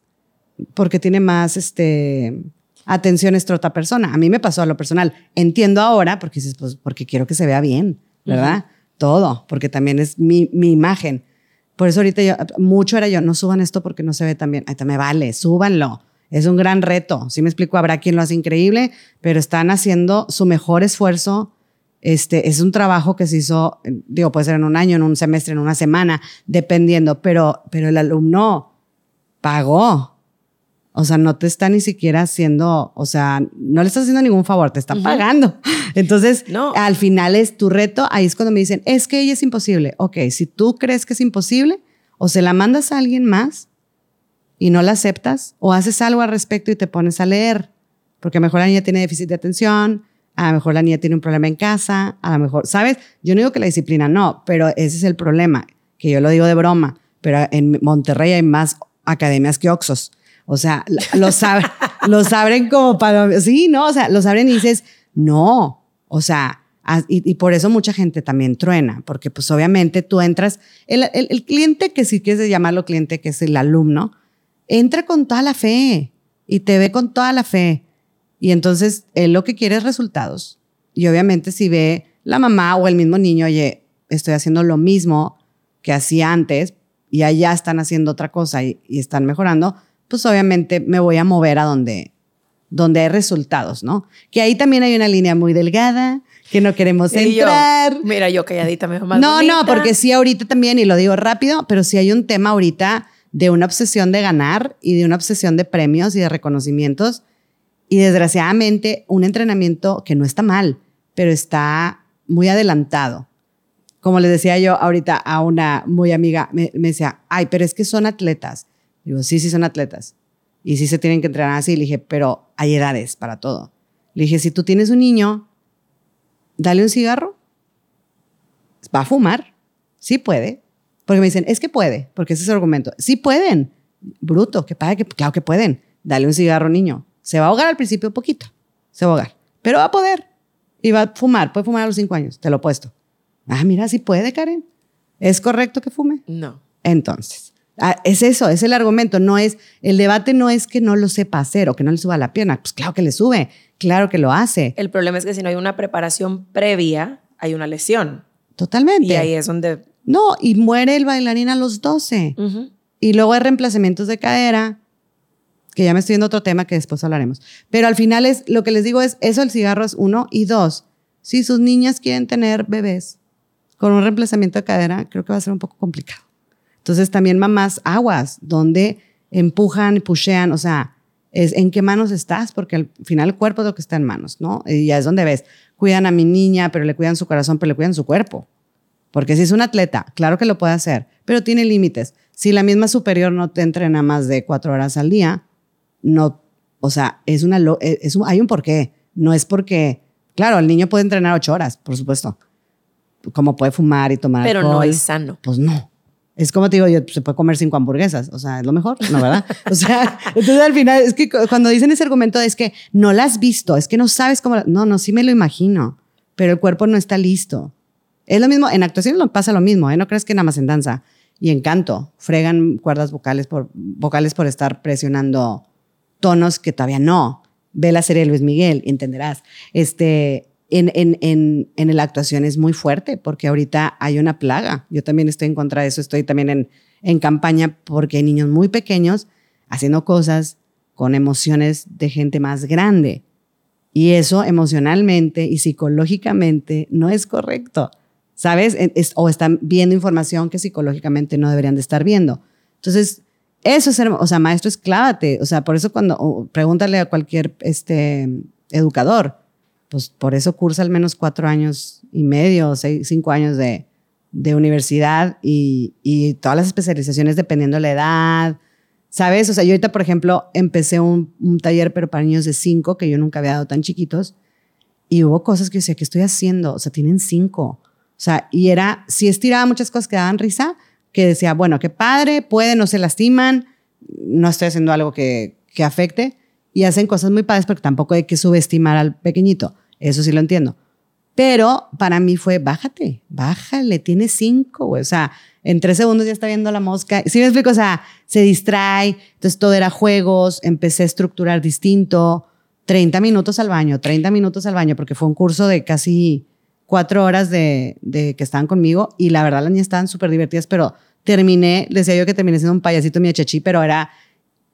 porque tiene más, este, atención esta otra persona. A mí me pasó a lo personal. Entiendo ahora, porque dices, pues, porque quiero que se vea bien, ¿verdad? Todo, porque también es mi, mi, imagen. Por eso ahorita yo, mucho era yo, no suban esto porque no se ve tan bien. Ahí me vale, súbanlo. Es un gran reto. Sí me explico, habrá quien lo hace increíble, pero están haciendo su mejor esfuerzo. Este, es un trabajo que se hizo, digo, puede ser en un año, en un semestre, en una semana, dependiendo, pero, pero el alumno pagó O sea, no te está ni siquiera haciendo, o sea, no le estás haciendo ningún favor, te está pagando. Entonces, No. al final es tu reto. Ahí es cuando me dicen, es que ella es imposible. Ok, si tú crees que es imposible, o se la mandas a alguien más y no la aceptas, o haces algo al respecto y te pones a leer. Porque a lo mejor la niña tiene déficit de atención, a lo mejor la niña tiene un problema en casa, a lo mejor, ¿sabes? Yo no digo que la disciplina no, pero ese es el problema, que yo lo digo de broma, pero en Monterrey hay más academias que Oxos. O sea, los, abren, los abren como para... Sí, no, o sea, los abren y dices, no, o sea, y, por eso mucha gente también truena, porque pues obviamente tú entras, el, el- cliente que si quieres llamarlo cliente, que es el alumno, entra con toda la fe y te ve con toda la fe. Y entonces él lo que quiere es resultados. Y obviamente si ve la mamá o el mismo niño, oye, estoy haciendo lo mismo que hacía antes y allá están haciendo otra cosa y están mejorando, pues obviamente me voy a mover a donde, donde hay resultados, ¿no? Que ahí también hay una línea muy delgada, que no queremos yo, entrar. mira, yo calladita me veo más No, no, bonita. porque sí ahorita también, y lo digo rápido, pero sí hay un tema ahorita de una obsesión de ganar y de una obsesión de premios y de reconocimientos. Y desgraciadamente un entrenamiento que no está mal, pero está muy adelantado. Como les decía yo ahorita a una muy amiga, me, me decía, ay, pero es que son atletas. Digo, sí, sí son atletas. Y sí se tienen que entrenar así. Le dije, pero hay edades para todo. Le dije, si tú tienes un niño, dale un cigarro va a fumar. Sí puede. Porque me dicen, es que puede, porque ese es el argumento. Sí pueden. Bruto, que padre, que claro que pueden. Dale un cigarro, niño. Se va a ahogar al principio poquito. Se va a ahogar. Pero va a poder. Y va a fumar. Puede fumar a los cinco años, te lo he puesto. Ah, mira, sí puede, Karen. ¿Es correcto que fume? No. Entonces, ah, es eso, es el argumento. No es, el debate no es que no lo sepa hacer o que no le suba la pierna. Pues claro que le sube, claro que lo hace. El problema es que si no hay una preparación previa, hay una lesión. Totalmente. Y ahí es donde... No, y muere el bailarín a los 12. Ujú. Y luego hay reemplazamientos de cadera, que ya me estoy yendo a otro tema que después hablaremos. Pero al final es, lo que les digo es, eso el cigarro es uno. Y dos, si sus niñas quieren tener bebés con un reemplazamiento de cadera, creo que va a ser un poco complicado. Entonces también mamás aguas, donde empujan, pushean, o sea, es en qué manos estás, porque al final el cuerpo es lo que está en manos, ¿no? Y ya es donde ves, cuidan a mi niña, pero le cuidan su corazón, pero le cuidan su cuerpo. Porque si es un atleta, claro que lo puede hacer, pero tiene límites. Si la misma superior no te entrena más de cuatro horas al día, no, o sea, es una, lo- eh, es un- hay un porqué. No es porque, claro, el niño puede entrenar ocho horas, por supuesto, como puede fumar y tomar Pero no es sano. Pues no. Es como te digo, yo, se puede comer cinco hamburguesas, o sea, es lo mejor, ¿no, verdad? O sea, entonces al final, es que cu- cuando dicen ese argumento es que no la has visto, es que no sabes cómo, la- no, no, sí me lo imagino, pero el cuerpo no está listo. Es lo mismo, en actuación pasa lo mismo, ¿eh? No crees que nada más en danza y en canto, fregan cuerdas vocales por, vocales por estar presionando tonos que todavía no. Ve la serie de Luis Miguel, entenderás. Este, en, en, en, en la actuación es muy fuerte porque ahorita hay una plaga. Yo también estoy en contra de eso, estoy también en, en campaña porque hay niños muy pequeños haciendo cosas con emociones de gente más grande. Y eso emocionalmente y psicológicamente no es correcto. ¿Sabes? Es- o están viendo información que psicológicamente no deberían de estar viendo. Entonces, eso es, o sea, maestro, esclávate. O sea, por eso cuando, pregúntale a cualquier este, educador, pues por eso cursa al menos cuatro años y medio, seis, cinco años de, de universidad y, y todas las especializaciones dependiendo de la edad. ¿Sabes? O sea, yo ahorita, por ejemplo, empecé un, un taller, pero para niños de cinco, que yo nunca había dado tan chiquitos, y hubo cosas que yo decía, ¿qué estoy haciendo? O sea, tienen cinco. O sea, y era, si estiraba muchas cosas que daban risa, que decía, bueno, qué padre, pueden, no se lastiman, no estoy haciendo algo que, que afecte, y hacen cosas muy padres, porque tampoco hay que subestimar al pequeñito. Eso sí lo entiendo. Pero para mí fue, bájate, bájale, tiene cinco, güey. O sea, en tres segundos ya está viendo la mosca. ¿Sí me explico? O sea, se distrae. Entonces todo era juegos, empecé a estructurar distinto. 30 minutos al baño, 30 minutos al baño, porque fue un curso de casi cuatro horas de, que estaban conmigo y la verdad las niñas estaban súper divertidas, pero terminé, les decía yo que terminé siendo un payasito mi chachi, pero era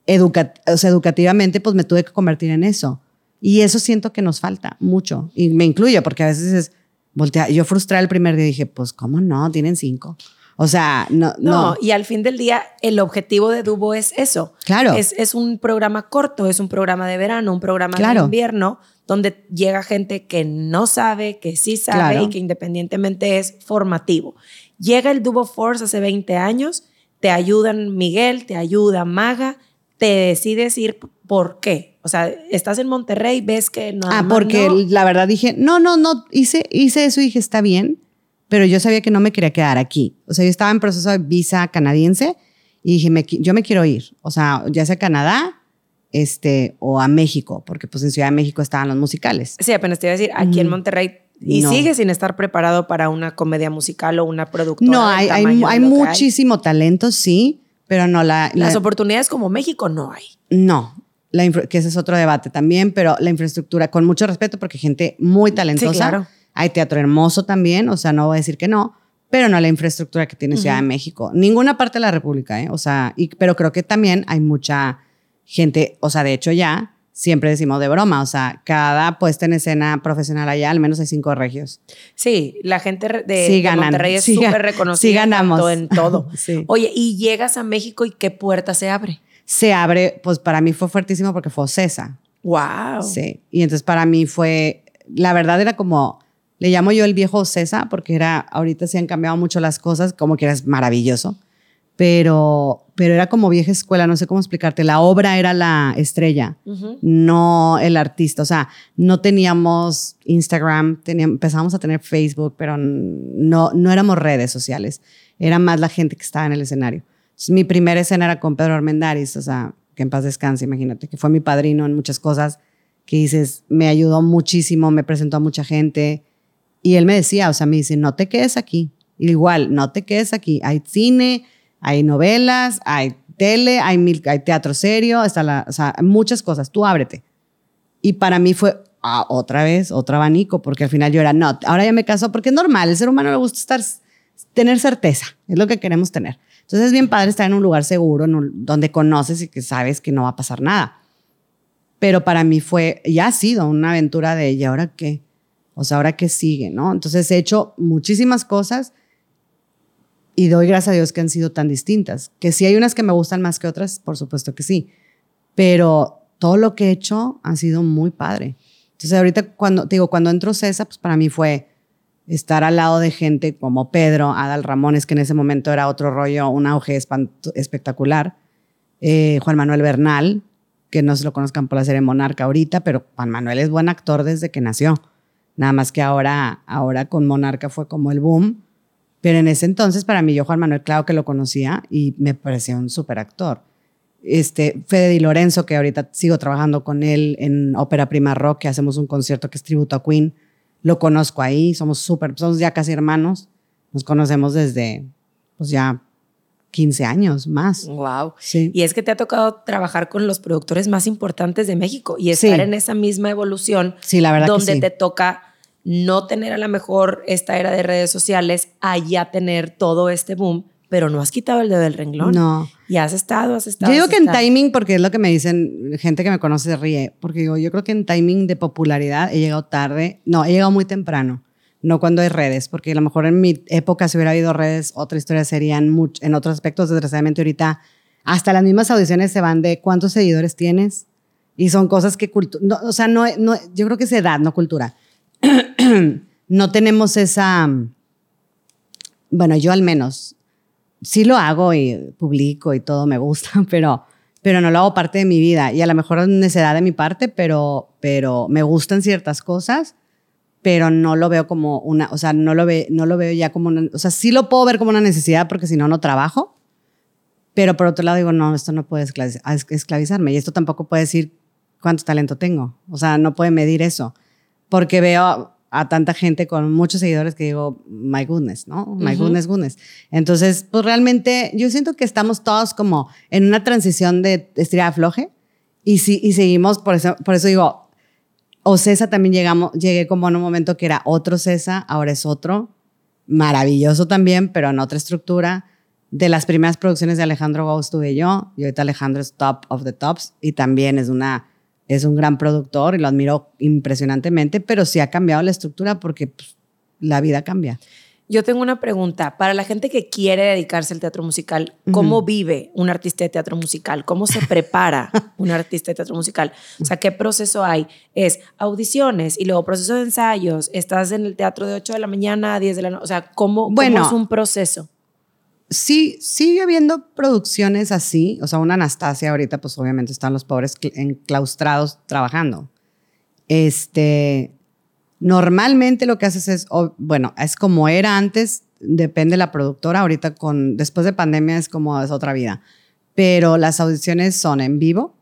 educa o sea, educativamente, pues me tuve que convertir en eso. Y eso siento que nos falta mucho. Y me incluyo, porque a veces es voltea. Yo frustrada el primer día dije, pues, ¿cómo no? Tienen cinco. O sea, no, No, no. y al fin del día, el objetivo de Dubo es eso. Claro. Es, es un programa corto, es un programa de verano, un programa Claro. de invierno, donde llega gente que no sabe, que sí sabe Claro. y que independientemente es formativo. Llega el Dubo Force hace 20 años, te ayudan Miguel, te ayuda Maga, te decides ir por qué. O sea, estás en Monterrey, ves que no. Ah, porque la verdad dije, no, no, no, hice, hice eso y dije, está bien, pero yo sabía que no me quería quedar aquí. O sea, yo estaba en proceso de visa canadiense y dije, me yo me quiero ir. O sea, ya sea a Canadá este, o a México, porque pues en Ciudad de México estaban los musicales. Sí, apenas te iba a decir, aquí en Mm. Monterrey. Y No. sigue sin estar preparado para una comedia musical o una productora. No, hay, hay, hay muchísimo talento, sí, pero no la... la- Las oportunidades como México no hay. no, la que ese es otro debate también, pero la infraestructura, con mucho respeto, porque gente muy talentosa. claro. Hay teatro hermoso también, o sea, no voy a decir que no, pero no la infraestructura que tiene Ciudad de México. Ninguna parte de la República, ¿eh? O sea, y, pero creo que también hay mucha gente, o sea, de hecho ya, siempre decimos de broma, o sea, cada puesta en escena profesional allá, al menos hay cinco regios. Sí, la gente de, Sí de Monterrey es sí súper reconocida sí ganamos. tanto en todo. Sí. Oye, y llegas a México y qué puerta se abre. Se abre, pues para mí fue fuertísimo porque fue Ocesa. Wow. Sí. Y entonces para mí fue, la verdad era como, le llamo yo el viejo César, porque era, ahorita sí han cambiado mucho las cosas, como que era maravilloso, pero, pero era como vieja escuela, no sé cómo explicarte. La obra era la estrella, no el artista. O sea, no teníamos Instagram, teníamos, empezamos a tener Facebook, pero no, no éramos redes sociales. Era más la gente que estaba en el escenario. Entonces, mi primera escena era con Pedro Armendáriz, o sea, que en paz descanse, imagínate, que fue mi padrino en muchas cosas, que dices, me ayudó muchísimo, me presentó a mucha gente. Y él me decía, o sea, me dice, no te quedes aquí. Igual, no te quedes aquí. Hay cine, hay novelas, hay tele, hay, mil, hay teatro serio, está la, o sea, muchas cosas. Tú ábrete. Y para mí fue ah, otra vez, otro abanico, porque al final yo era, no, ahora ya me caso, porque es normal, el ser humano le gusta estar, tener certeza, es lo que queremos tener. Entonces es bien padre estar en un lugar seguro, en un- donde conoces y que sabes que no va a pasar nada. Pero para mí fue, ya ha sido una aventura de, ¿y ahora qué? O sea, ¿ahora qué sigue? ¿no? Entonces he hecho muchísimas cosas y doy gracias a Dios que han sido tan distintas. Que si hay unas que me gustan más que otras, por supuesto que sí. Pero todo lo que he hecho ha sido muy padre. Entonces ahorita cuando, te digo, cuando entró César, pues para mí fue estar al lado de gente como Pedro, Adal Ramones, que en ese momento era otro rollo, un auge espectacular. Eh, Juan Manuel Bernal, que no se lo conozcan por la serie Monarca ahorita, pero Juan Manuel es buen actor desde que nació. Nada más que ahora, ahora con Monarca fue como el boom. Pero en ese entonces, para mí, yo Juan Manuel, claro que lo conocía y me parecía un súper actor. Este, Fede Di Lorenzo, que ahorita sigo trabajando con él en Ópera Prima Rock, que hacemos un concierto que es tributo a Queen. Lo conozco ahí, somos súper, somos ya casi hermanos. Nos conocemos desde, pues ya 15 años más. Wow. Sí. Y es que te ha tocado trabajar con los productores más importantes de México y estar Sí. en esa misma evolución Sí, la verdad que donde sí. te toca no tener a lo mejor esta era de redes sociales, allá tener todo este boom, pero no has quitado el dedo del renglón. No. Y has estado, has estado. Yo digo que en estado. timing, porque es lo que me dicen, gente que me conoce se ríe, porque digo, yo creo que en timing de popularidad he llegado tarde, no, he llegado muy temprano, no cuando hay redes, porque a lo mejor en mi época si hubiera habido redes, otra historia serían much- en otros aspectos, desgraciadamente ahorita hasta las mismas audiciones se van de cuántos seguidores tienes y son cosas que, no, o sea, no, no, yo creo que es edad, no cultura. no tenemos esa, bueno, yo al menos, sí lo hago y publico y todo me gusta, pero, pero no lo hago parte de mi vida. Y a lo mejor es necedad de mi parte, pero, pero me gustan ciertas cosas, pero no lo veo como una, o sea, no lo, ve, no lo veo ya como una, o sea, sí lo puedo ver como una necesidad porque si no, no trabajo. Pero por otro lado digo, no, esto no puede esclaviz- es- esclavizarme y esto tampoco puede decir cuánto talento tengo. O sea, no puede medir eso. Porque veo a, tanta gente con muchos seguidores que digo, my goodness, ¿no? My Ujú. goodness, goodness. Entonces, pues realmente yo siento que estamos todos como en una transición de estirada floje y, sí, y seguimos, por eso, por eso digo, o César también llegamos, llegué como en un momento que era otro César, ahora es otro, maravilloso también, pero en otra estructura. De las primeras producciones de Alejandro Gau estuve yo, y ahorita Alejandro es top of the tops y también es una es un gran productor y lo admiro impresionantemente, pero sí ha cambiado la estructura porque pues, la vida cambia. Yo tengo una pregunta. Para la gente que quiere dedicarse al teatro musical, ¿cómo vive un artista de teatro musical? ¿Cómo se prepara un artista de teatro musical? O sea, ¿qué proceso hay? Es audiciones y luego proceso de ensayos. Estás en el teatro de 8 de la mañana a 10 de la noche. O sea, ¿cómo, Bueno. ¿cómo es un proceso? Sí, sigue habiendo producciones así. O sea, una Anastasia ahorita, pues obviamente están los pobres cl- enclaustrados trabajando. Este, normalmente lo que haces es, bueno, es como era antes, depende de la productora. Ahorita con, después de pandemia es como es otra vida. Pero las audiciones son en vivo.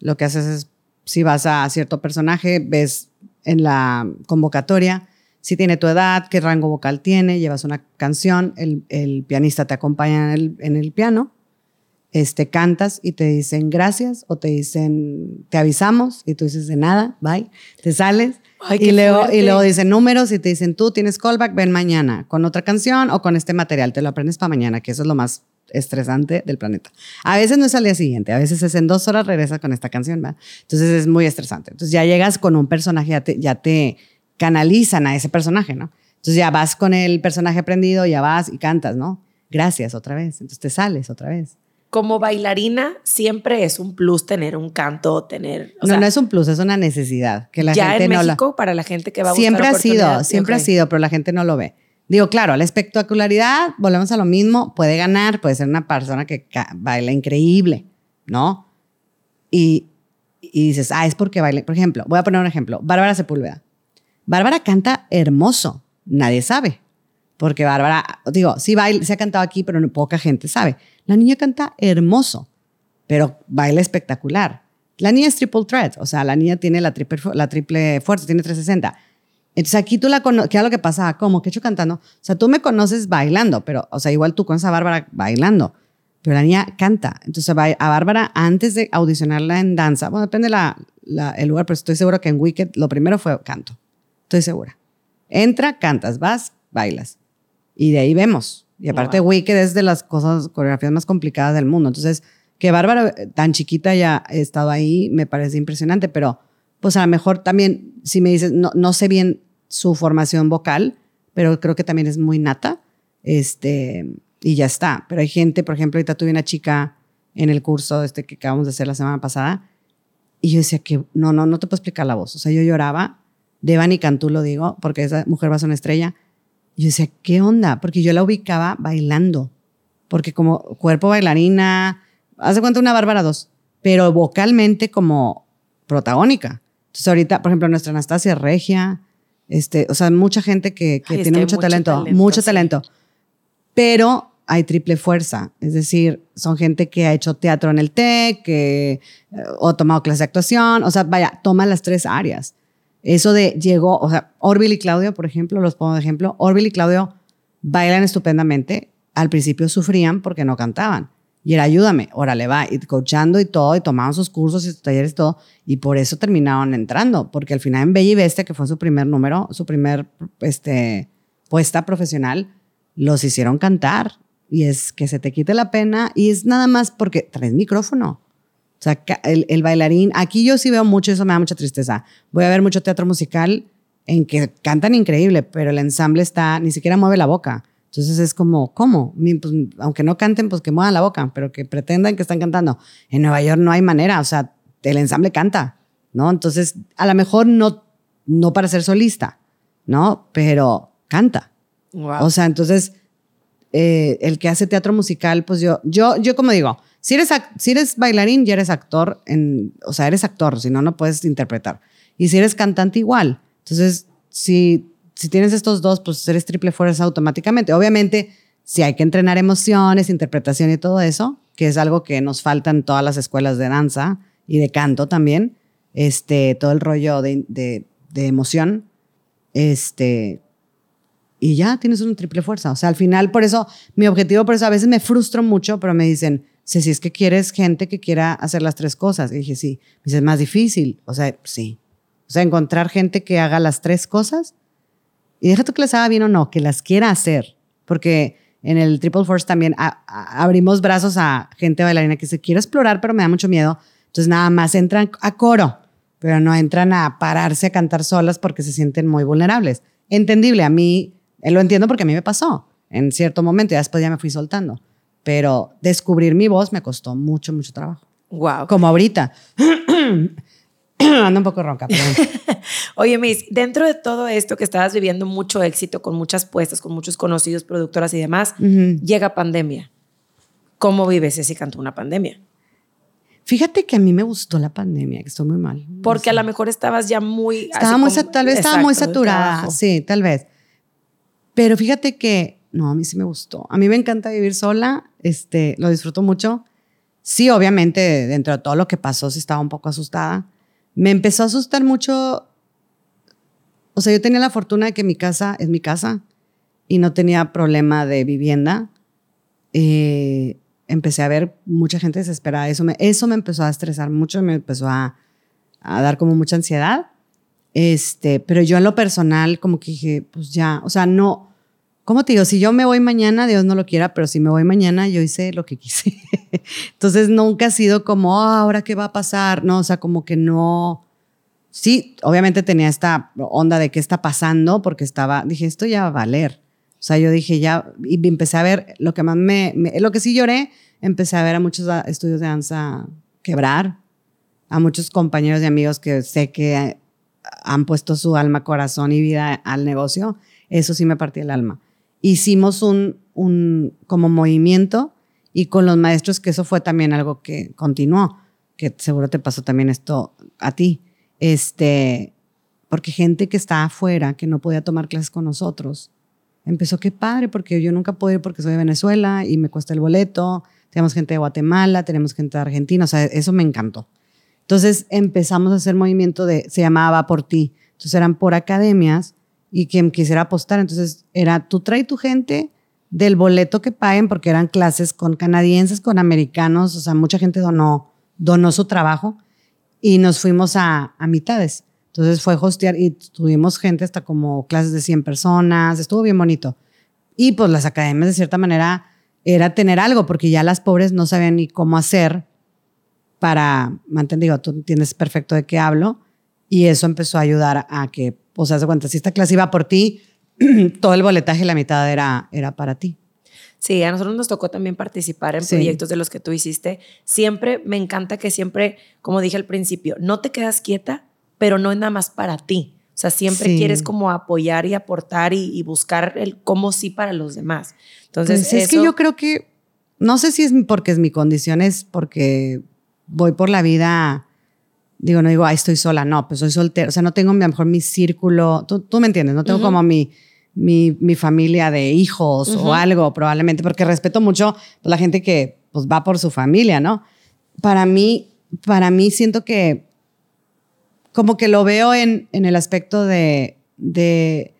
Lo que haces es, si vas a cierto personaje, ves en la convocatoria si tiene tu edad, qué rango vocal tiene, llevas una canción, el, el pianista te acompaña en el, en el piano, este, cantas y te dicen gracias o te dicen te avisamos y tú dices de nada, bye, te sales Ay, y, luego, y luego dicen números y te dicen tú tienes callback, ven mañana con otra canción o con este material, te lo aprendes para mañana, que eso es lo más estresante del planeta. A veces no es al día siguiente, a veces es en dos horas regresa con esta canción, ¿va? Entonces es muy estresante. Entonces ya llegas con un personaje, ya te, ya te canalizan a ese personaje, ¿no? Entonces ya vas con el personaje aprendido, ya vas y cantas, ¿no? Gracias otra vez. Entonces te sales otra vez. Como bailarina, siempre es un plus tener un canto, tener. O no, sea, no es un plus, es una necesidad que la ya gente en no la- México, para la gente que va a buscar Siempre ha sido, siempre ha sido, pero la gente no lo ve. Digo, claro, la espectacularidad, volvemos a lo mismo, puede ganar, puede ser una persona que baila increíble, ¿no? Y, y dices, ah, es porque baila. Por ejemplo, voy a poner un ejemplo, Bárbara Sepúlveda. Bárbara canta hermoso, nadie sabe. Porque Bárbara, digo, sí baila, se ha cantado aquí, pero poca gente sabe. La niña canta hermoso, pero baila espectacular. La niña es triple threat, o sea, la niña tiene la triple, la triple fuerza, tiene 360. Entonces aquí tú la conoces, ¿qué es lo que pasa? ¿Cómo? ¿Qué he hecho cantando? O sea, tú me conoces bailando, pero, o sea, igual tú conoces a Bárbara bailando, pero la niña canta. Entonces a Ba- a Bárbara, antes de audicionarla en danza, bueno, depende la, la- el lugar, pero estoy segura que en Wicked lo primero fue canto. Estoy segura. Entra, cantas, vas, bailas. Y de ahí vemos. Y aparte, Wow. Wicked es de las cosas, coreografías más complicadas del mundo. Entonces, que Bárbara, eh, tan chiquita, ya ha estado ahí, me parece impresionante, pero pues a lo mejor también, si me dices, no, no sé bien su formación vocal, pero creo que también es muy nata, este, y ya está. Pero hay gente, por ejemplo, ahorita tuve una chica en el curso este que acabamos de hacer la semana pasada, y yo decía que no, no, no te puedo explicar la voz. O sea, yo lloraba, Devani Cantú lo digo, porque esa mujer va a ser una estrella. Y yo decía, ¿qué onda? Porque yo la ubicaba bailando, porque como cuerpo bailarina, hace cuenta una Bárbara 2, pero vocalmente como protagónica. Entonces ahorita, por ejemplo, nuestra Anastasia Regia, este, o sea, mucha gente que, que Ay, tiene mucho, mucho talento, talento, mucho sí. talento. Pero hay triple fuerza, es decir, son gente que ha hecho teatro en el TEC, que eh, o tomado clase de actuación, o sea, vaya, toma las tres áreas. Eso de llegó, o sea, Orville y Claudio, por ejemplo, los pongo de ejemplo. Orville y Claudio bailan estupendamente. Al principio sufrían porque no cantaban. Y era ayúdame, órale, va, y coachando y todo, y tomaban sus cursos y sus talleres y todo. Y por eso terminaron entrando, porque al final en Bella y Bestia, que fue su primer número, su primer este, puesta profesional, los hicieron cantar. Y es que se te quite la pena, y es nada más porque traes micrófono. O sea, el, el bailarín, aquí yo sí veo mucho, eso me da mucha tristeza. Voy a ver mucho teatro musical en que cantan increíble, pero el ensamble está, ni siquiera mueve la boca. Entonces es como, ¿cómo? Pues, aunque no canten, pues que muevan la boca, pero que pretendan que están cantando. En Nueva York no hay manera, o sea, el ensamble canta, ¿no? Entonces, a lo mejor no, no para ser solista, ¿no? Pero canta. Wow. O sea, entonces, eh, el que hace teatro musical, pues yo, yo, yo como digo, si eres, si eres bailarín, ya eres actor, en, o sea, eres actor, si no, no puedes interpretar. Y si eres cantante, igual. Entonces, si, si tienes estos dos, pues eres triple fuerza automáticamente. Obviamente, si hay que entrenar emociones, interpretación y todo eso, que es algo que nos falta en todas las escuelas de danza y de canto también, este, todo el rollo de, de, de emoción, este, y ya tienes una triple fuerza. O sea, al final, por eso, mi objetivo, por eso a veces me frustro mucho, pero me dicen, si es que quieres gente que quiera hacer las tres cosas. Y dije, sí. Me dice, es más difícil. O sea, sí. O sea, encontrar gente que haga las tres cosas. Y deja tú que las haga bien o no, que las quiera hacer. Porque en el Triple Force también abrimos brazos a gente bailarina que se quiere explorar, pero me da mucho miedo. Entonces nada más entran a coro, pero no entran a pararse a cantar solas porque se sienten muy vulnerables. Entendible, a mí Eh, Lo entiendo porque a mí me pasó en cierto momento y después ya me fui soltando. Pero descubrir mi voz me costó mucho, mucho trabajo. Wow. Como ahorita. Ando un poco ronca, perdón. Oye, Miss, dentro de todo esto que estabas viviendo mucho éxito, con muchas puestas, con muchos conocidos, productoras y demás, Ujú. llega pandemia. ¿Cómo vives Ceci Cantú una pandemia? Fíjate que a mí me gustó la pandemia, que estoy muy mal. Porque a lo mejor estabas ya muy... Estaba muy, como- tal vez estaba muy Exacto, saturada, sí, tal vez. Pero fíjate que, no, a mí sí me gustó. A mí me encanta vivir sola, este, lo disfruto mucho. Sí, obviamente, dentro de todo lo que pasó, sí estaba un poco asustada. Me empezó a asustar mucho. O sea, yo tenía la fortuna de que mi casa es mi casa y no tenía problema de vivienda. Eh, empecé a ver mucha gente desesperada. Eso me, eso me empezó a estresar mucho, me empezó a, a dar como mucha ansiedad. Este, pero yo en lo personal, como que dije, pues ya, o sea, no, ¿cómo te digo? Si yo me voy mañana, Dios no lo quiera, pero si me voy mañana, yo hice lo que quise. Entonces nunca ha sido como, "Ah, ahora qué va a pasar. No, o sea, como que no. Sí, obviamente tenía esta onda de qué está pasando, porque estaba, dije, esto ya va a valer. O sea, yo dije ya, y empecé a ver, lo que más me, me- lo que sí lloré, empecé a ver a muchos estudios de danza quebrar, a muchos compañeros y amigos que sé que han puesto su alma, corazón y vida al negocio, eso sí me partía el alma. Hicimos un, un como movimiento y con los maestros, que eso fue también algo que continuó, que seguro te pasó también esto a ti, este, porque gente que está afuera, que no podía tomar clases con nosotros, empezó, qué padre, porque yo nunca puedo ir porque soy de Venezuela y me cuesta el boleto, tenemos gente de Guatemala, tenemos gente de Argentina, o sea, eso me encantó. Entonces empezamos a hacer movimiento de, se llamaba por ti. Entonces eran por academias y quien quisiera apostar. Entonces era, tú trae tu gente del boleto que paguen, porque eran clases con canadienses, con americanos, o sea, mucha gente donó, donó su trabajo y nos fuimos a, a mitades. Entonces fue hostear y tuvimos gente hasta como clases de 100 personas, estuvo bien bonito. Y pues las academias de cierta manera era tener algo, porque ya las pobres no sabían ni cómo hacer para mantener, digo, tú entiendes perfecto de qué hablo, y eso empezó a ayudar a que, pues, haz de cuenta, si esta clase iba por ti, todo el boletaje, la mitad era, era para ti. Sí, a nosotros nos tocó también participar en Sí. proyectos de los que tú hiciste. Siempre me encanta que siempre, como dije al principio, no te quedas quieta, pero no es nada más para ti. O sea, siempre Sí. quieres como apoyar y aportar y, y buscar el cómo sí para los demás. Entonces, Pues es que yo creo que, no sé si es porque es mi condición, es porque voy por la vida, digo, no digo, ay, estoy sola, no, pues soy soltera, o sea, no tengo a lo mejor mi círculo, tú, tú me entiendes, no tengo como mi, mi, mi familia de hijos o algo, probablemente, porque respeto mucho pues, la gente que pues va por su familia, ¿no? Para mí, para mí siento que como que lo veo en, en el aspecto de, de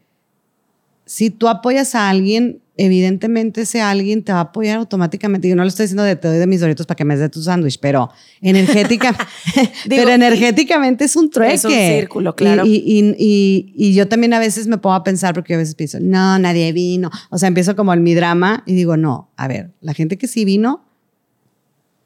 si tú apoyas a alguien, evidentemente ese alguien te va a apoyar automáticamente. Yo no lo estoy diciendo de te doy de mis doritos para que me des de tu sándwich, pero energética, Digo, pero energéticamente es un trueque. Es un círculo, claro. Y, y, y, y yo también a veces me a pensar, porque a veces pienso, no, nadie vino. O sea, empiezo como en mi drama y digo, no, a ver, la gente que sí vino,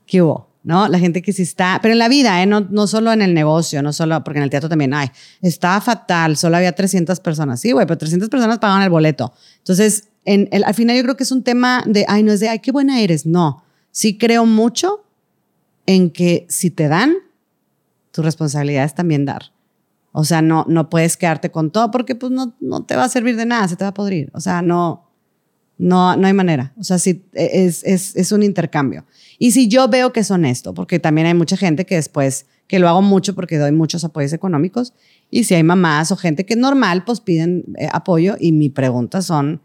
¿qué hubo? ¿No? La gente que sí está, pero en la vida, ¿eh? no, no solo en el negocio, no solo, porque en el teatro también, ay, estaba fatal, solo había 300 personas. Sí, güey, pero 300 personas pagaban el boleto. Entonces, en el, al final yo creo que es un tema de, ay, no es de, ay, qué buena eres. No, sí creo mucho en que si te dan, tu responsabilidad es también dar. O sea, no, no puedes quedarte con todo porque pues no, no te va a servir de nada, se te va a podrir. O sea, no, no, no hay manera. O sea, sí, es, es, es un intercambio. Y si yo veo que es honesto, porque también hay mucha gente que después, que lo hago mucho porque doy muchos apoyos económicos, y si hay mamás o gente que normal, pues piden eh, apoyo y mi pregunta son,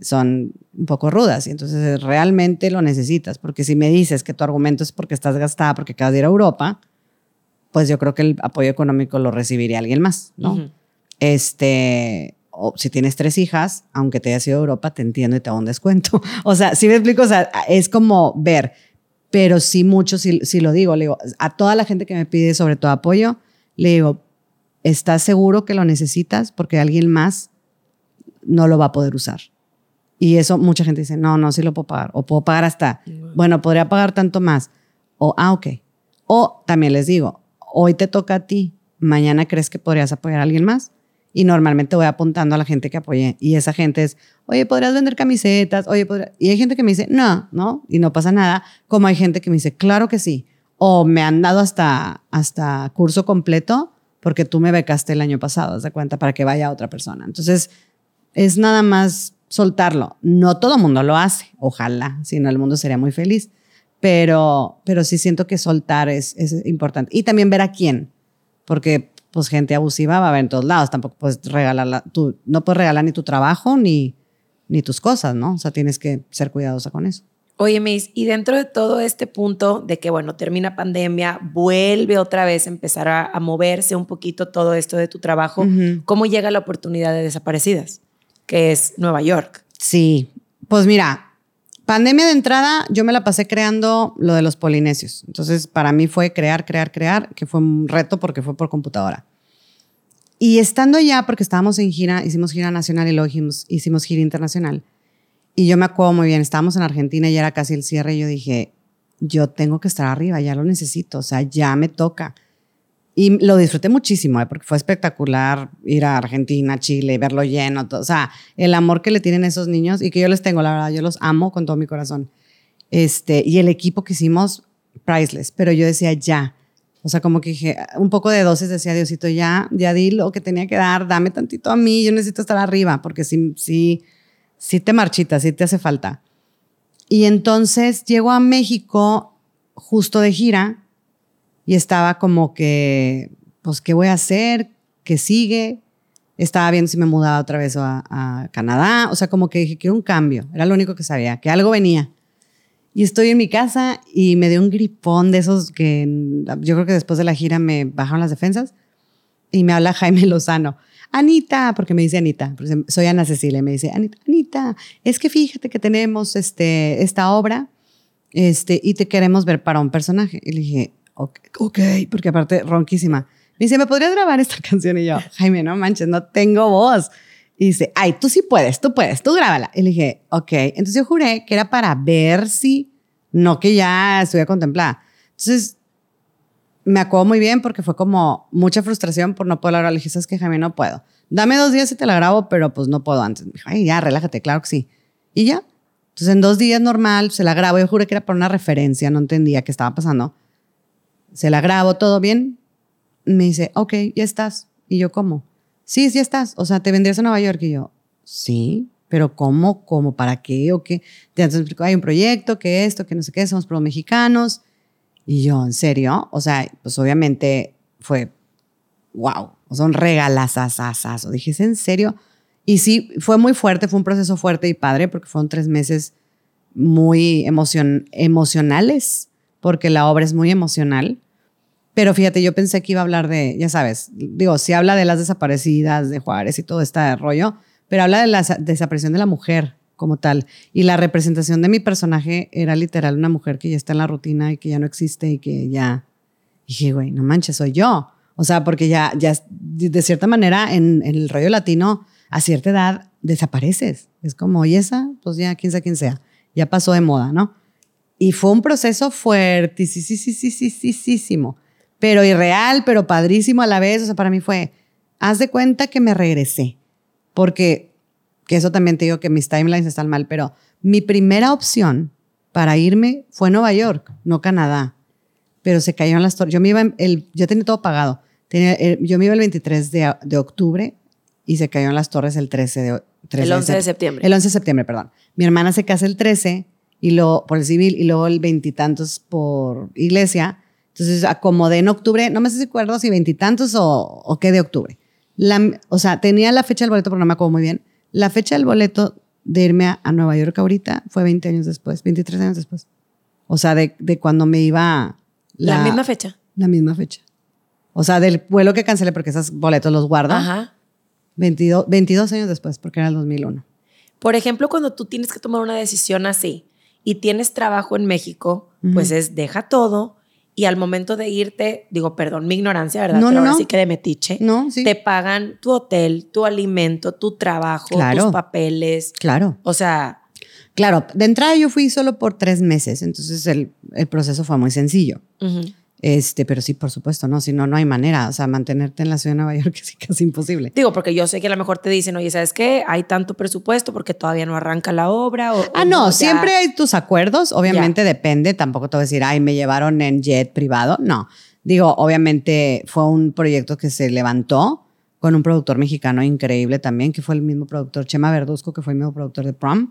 son un poco rudas. Y entonces realmente lo necesitas, porque si me dices que tu argumento es porque estás gastada, porque acabas de ir a Europa, pues yo creo que el apoyo económico lo recibiría alguien más, ¿no? Este, o si tienes tres hijas, aunque te hayas ido a Europa, te entiendo y te hago un descuento. O sea, si me explico, o sea, es como ver, pero sí mucho, sí, sí lo digo, le digo, a toda la gente que me pide sobre todo apoyo, le digo, ¿estás seguro que lo necesitas? Porque alguien más no lo va a poder usar. Y eso mucha gente dice, no, no, sí lo puedo pagar. O puedo pagar hasta, bueno, podría pagar tanto más. O, ah, ok. O también les digo, hoy te toca a ti, mañana crees que podrías apoyar a alguien más. y normalmente voy apuntando a la gente que apoyé. Y esa gente es, oye, ¿podrías vender camisetas? Oye, ¿podrías? Y hay gente que me dice, no, no, y no pasa nada. Como hay gente que me dice, claro que sí. O me han dado hasta, hasta curso completo porque tú me becaste el año pasado, ¿te cuenta? Para que vaya otra persona. Entonces, es nada más soltarlo. No todo el mundo lo hace, ojalá, si no el mundo sería muy feliz. Pero, pero sí siento que soltar es, es importante. Y también ver a quién, porque pues gente abusiva va a haber en todos lados. Tampoco puedes regalar, tú no puedes regalar ni tu trabajo ni, ni tus cosas, ¿no? O sea, tienes que ser cuidadosa con eso. Oye, Miss, y dentro de todo este punto de que, bueno, termina pandemia, vuelve otra vez a empezar a, moverse un poquito todo esto de tu trabajo, ¿cómo llega la oportunidad de desaparecidas? Que es Nueva York. Sí, pues mira, pandemia de entrada, yo me la pasé creando lo de los polinesios. Entonces, para mí fue crear, crear, crear, que fue un reto porque fue por computadora. Y estando allá, porque estábamos en gira, hicimos gira nacional y luego hicimos, gira internacional. Y yo me acuerdo muy bien, estábamos en Argentina y era casi el cierre y yo dije, yo tengo que estar arriba, ya lo necesito, o sea, ya me toca. Y lo disfruté muchísimo, ¿eh? porque fue espectacular ir a Argentina, Chile, verlo lleno, todo. o sea, el amor que le tienen esos niños y que yo les tengo, la verdad, yo los amo con todo mi corazón. Este, y el equipo que hicimos, priceless, pero yo decía, ya, o sea, como que dije, un poco de dosis decía, Diosito, ya, ya di lo que tenía que dar, dame tantito a mí, yo necesito estar arriba, porque sí, sí, sí te marchita, sí te hace falta. Y entonces llego a México justo de gira y estaba como que, pues, ¿qué voy a hacer? ¿Qué sigue? Estaba viendo si me mudaba otra vez a, Canadá. O sea, como que dije, quiero un cambio. Era lo único que sabía, que algo venía. Y estoy en mi casa y me dio un gripón de esos que yo creo que después de la gira me bajaron las defensas y me habla Jaime Lozano. Anita, porque me dice Anita, soy Ana Cecilia, me dice, Anita, Anita, es que fíjate que tenemos este, esta obra este, y te queremos ver para un personaje. Y le dije, ok, okay porque aparte ronquísima. Me dice, ¿me podrías grabar esta canción? Y yo, Jaime, no manches, no tengo voz. Y dice, ay, tú sí puedes, tú puedes, tú grábala. Y le dije, ok. Entonces yo juré que era para ver si, no que ya estuviera contemplada. Entonces me acuerdo muy bien porque fue como mucha frustración por no poder grabar. Le dije, ¿sabes qué, Jaime? No puedo. Dame dos días y te la grabo, pero pues no puedo antes. Me dijo, ay, ya, relájate, claro que sí. Y ya. Entonces en dos días normal se la grabo. Yo juré que era para una referencia, no entendía qué estaba pasando. Se la grabo, todo bien. Me dice, ok, ya estás. Y yo, ¿cómo? sí, sí estás, o sea, te vendrías a Nueva York. Y yo, sí, pero ¿cómo? ¿Cómo? ¿Para qué? ¿O qué? Entonces explicó, hay un proyecto, que esto, que no sé qué, somos pro mexicanos. Y yo, ¿en serio? O sea, pues obviamente fue, wow, son regalazazazas. Dije, ¿es en serio? Y sí, fue muy fuerte, fue un proceso fuerte y padre, porque fueron tres meses muy emocion emocionales, porque la obra es muy emocional. Pero fíjate, yo pensé que iba a hablar de, ya sabes, digo, sí habla de las desaparecidas de Juárez y todo este rollo, pero habla de la desaparición de la mujer como tal. Y la representación de mi personaje era literal una mujer que ya está en la rutina y que ya no existe y que ya... Y dije, güey, no manches, soy yo. O sea, porque ya, ya de cierta manera en, el rollo latino, a cierta edad, desapareces. Es como, y esa, pues ya, quién sea quién sea. Ya pasó de moda, ¿no? Y fue un proceso fuertísimo pero irreal, pero padrísimo a la vez. O sea, para mí fue, haz de cuenta que me regresé, porque, que eso también te digo que mis timelines están mal, pero mi primera opción para irme fue Nueva York, no Canadá. Pero se cayeron las torres. Yo me iba, el, yo tenía todo pagado. Tenía, eh, yo me iba el 23 de, de, octubre y se cayeron las torres el 13 de, 13 El 11 de, septiembre. El 11 de septiembre, perdón. Mi hermana se casa el 13 y luego, por el civil y luego el veintitantos por iglesia entonces acomodé en octubre, no me sé si acuerdo si veintitantos o, o qué de octubre. La, o sea, tenía la fecha del boleto, pero no me acuerdo muy bien. La fecha del boleto de irme a, Nueva York ahorita fue 20 años después, 23 años después. O sea, de, de cuando me iba... La, misma fecha. La misma fecha. O sea, del vuelo que cancelé porque esos boletos los guardo. Ajá. 22, 22 años después, porque era el 2001. Por ejemplo, cuando tú tienes que tomar una decisión así y tienes trabajo en México, pues es deja todo, y al momento de irte, digo, perdón mi ignorancia, ¿verdad? No, Pero no, ahora sí que de metiche. No, sí. Te pagan tu hotel, tu alimento, tu trabajo, tus papeles. Claro. O sea. Claro, de entrada yo fui solo por tres meses, entonces el, el proceso fue muy sencillo. Este, pero sí, por supuesto, no, si no, no hay manera. O sea, mantenerte en la ciudad de Nueva York es casi imposible. Digo, porque yo sé que a lo mejor te dicen, oye, ¿sabes qué? Hay tanto presupuesto porque todavía no arranca la obra. O, ah, no, siempre hay tus acuerdos. Obviamente depende. Tampoco te voy a decir, ay, me llevaron en jet privado. No. Digo, obviamente fue un proyecto que se levantó con un productor mexicano increíble también, que fue el mismo productor, Chema Verduzco, que fue el mismo productor de Prom.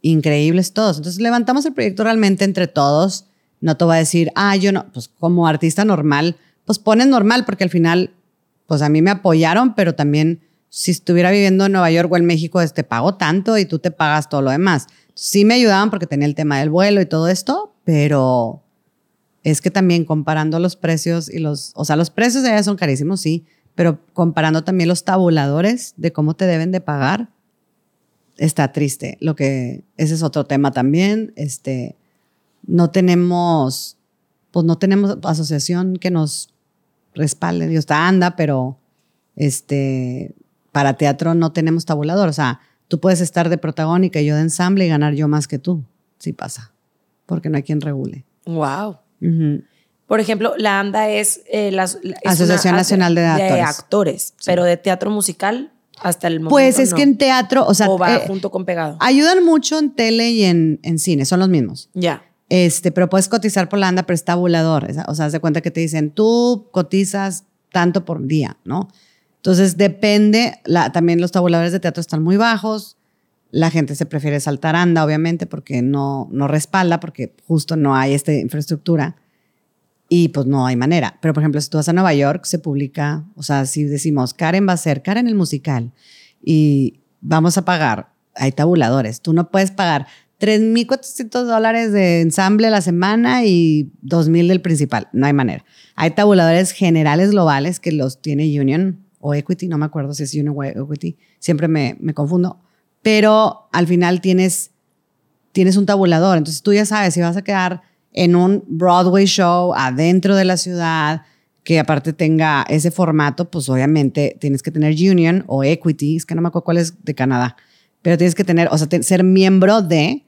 Increíbles todos. Entonces levantamos el proyecto realmente entre todos no te voy a decir, ah, yo no, pues como artista normal, pues pones normal, porque al final, pues a mí me apoyaron, pero también si estuviera viviendo en Nueva York o en México, te este, pago tanto y tú te pagas todo lo demás. Sí me ayudaban porque tenía el tema del vuelo y todo esto, pero es que también comparando los precios y los, o sea, los precios de allá son carísimos, sí, pero comparando también los tabuladores de cómo te deben de pagar, está triste. Lo que, ese es otro tema también, este, no tenemos, pues no tenemos asociación que nos respalde. Dios está anda, pero este, para teatro no tenemos tabulador. O sea, tú puedes estar de protagónica y yo de ensamble y ganar yo más que tú. Sí pasa, porque no hay quien regule. Wow. Por ejemplo, la ANDA es, eh, la, Asociación Nacional de Actores, de actores pero de teatro musical hasta el momento. Pues es que en teatro, o sea, va eh, junto con pegado. Ayudan mucho en tele y en, en cine, son los mismos. Ya. Este, pero puedes cotizar por la ANDA, pero es tabulador. O sea, haz de cuenta que te dicen, tú cotizas tanto por día, ¿no? Entonces depende, también los tabuladores de teatro están muy bajos, la gente se prefiere saltar ANDA, obviamente, porque no, no respalda, porque justo no hay esta infraestructura y pues no hay manera. Pero por ejemplo, si tú vas a Nueva York, se publica, o sea, si decimos, Karen va a ser Karen el musical y vamos a pagar, hay tabuladores, tú no puedes pagar 3.400 dólares de ensamble a la semana y 2.000 del principal. No hay manera. Hay tabuladores generales globales que los tiene Union o Equity, no me acuerdo si es Union o Equity, siempre me, me confundo, pero al final tienes, tienes un tabulador, entonces tú ya sabes si vas a quedar en un Broadway show adentro de la ciudad, que aparte tenga ese formato, pues obviamente tienes que tener Union o Equity, es que no me acuerdo cuál es de Canadá, pero tienes que tener, o sea, ser miembro de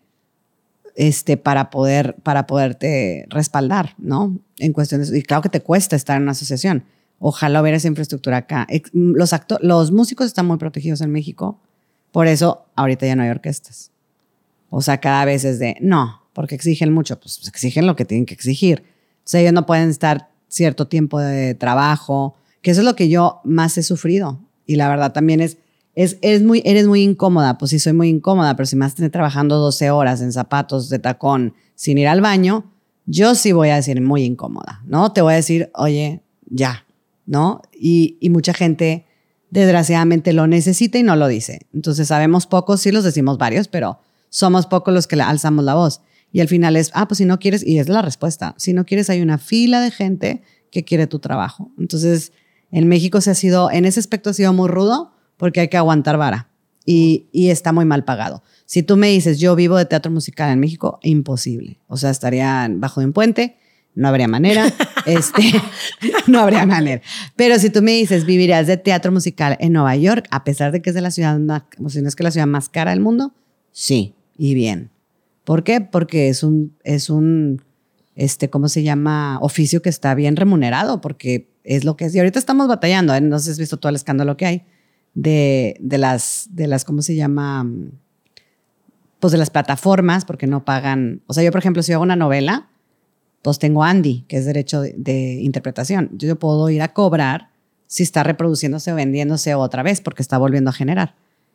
este, para, poder, para poderte respaldar, ¿no? En cuestiones, y claro que te cuesta estar en una asociación. Ojalá hubiera esa infraestructura acá. Los, los músicos están muy protegidos en México, por eso ahorita ya no hay orquestas. O sea, cada vez es de, no, porque exigen mucho, pues exigen lo que tienen que exigir. O sea, ellos no pueden estar cierto tiempo de trabajo, que eso es lo que yo más he sufrido. Y la verdad también es, es, muy, eres muy incómoda, pues sí, soy muy incómoda, pero si me vas trabajando 12 horas en zapatos de tacón sin ir al baño, yo sí voy a decir muy incómoda, ¿no? Te voy a decir, oye, ya, ¿no? Y, y mucha gente, desgraciadamente, lo necesita y no lo dice. Entonces, sabemos pocos, sí los decimos varios, pero somos pocos los que le alzamos la voz. Y al final es, ah, pues si no quieres, y es la respuesta, si no quieres, hay una fila de gente que quiere tu trabajo. Entonces, en México se ha sido, en ese aspecto ha sido muy rudo, porque hay que aguantar vara y, y, está muy mal pagado. Si tú me dices, yo vivo de teatro musical en México, imposible. O sea, estaría bajo de un puente, no habría manera. este, no habría manera. Pero si tú me dices, vivirías de teatro musical en Nueva York, a pesar de que es de la ciudad, o si no es que la ciudad más cara del mundo, sí, y bien. ¿Por qué? Porque es un, es un, este, ¿cómo se llama? Oficio que está bien remunerado, porque es lo que es. Y ahorita estamos batallando, ¿eh? no sé si has visto todo el escándalo que hay de, de, las, de las, ¿cómo se llama? Pues de las plataformas, porque no pagan. O sea, yo, por ejemplo, si hago una novela, pues tengo Andy, que es derecho de, interpretación. Yo puedo ir a cobrar si está reproduciéndose o vendiéndose otra vez, porque está volviendo a generar.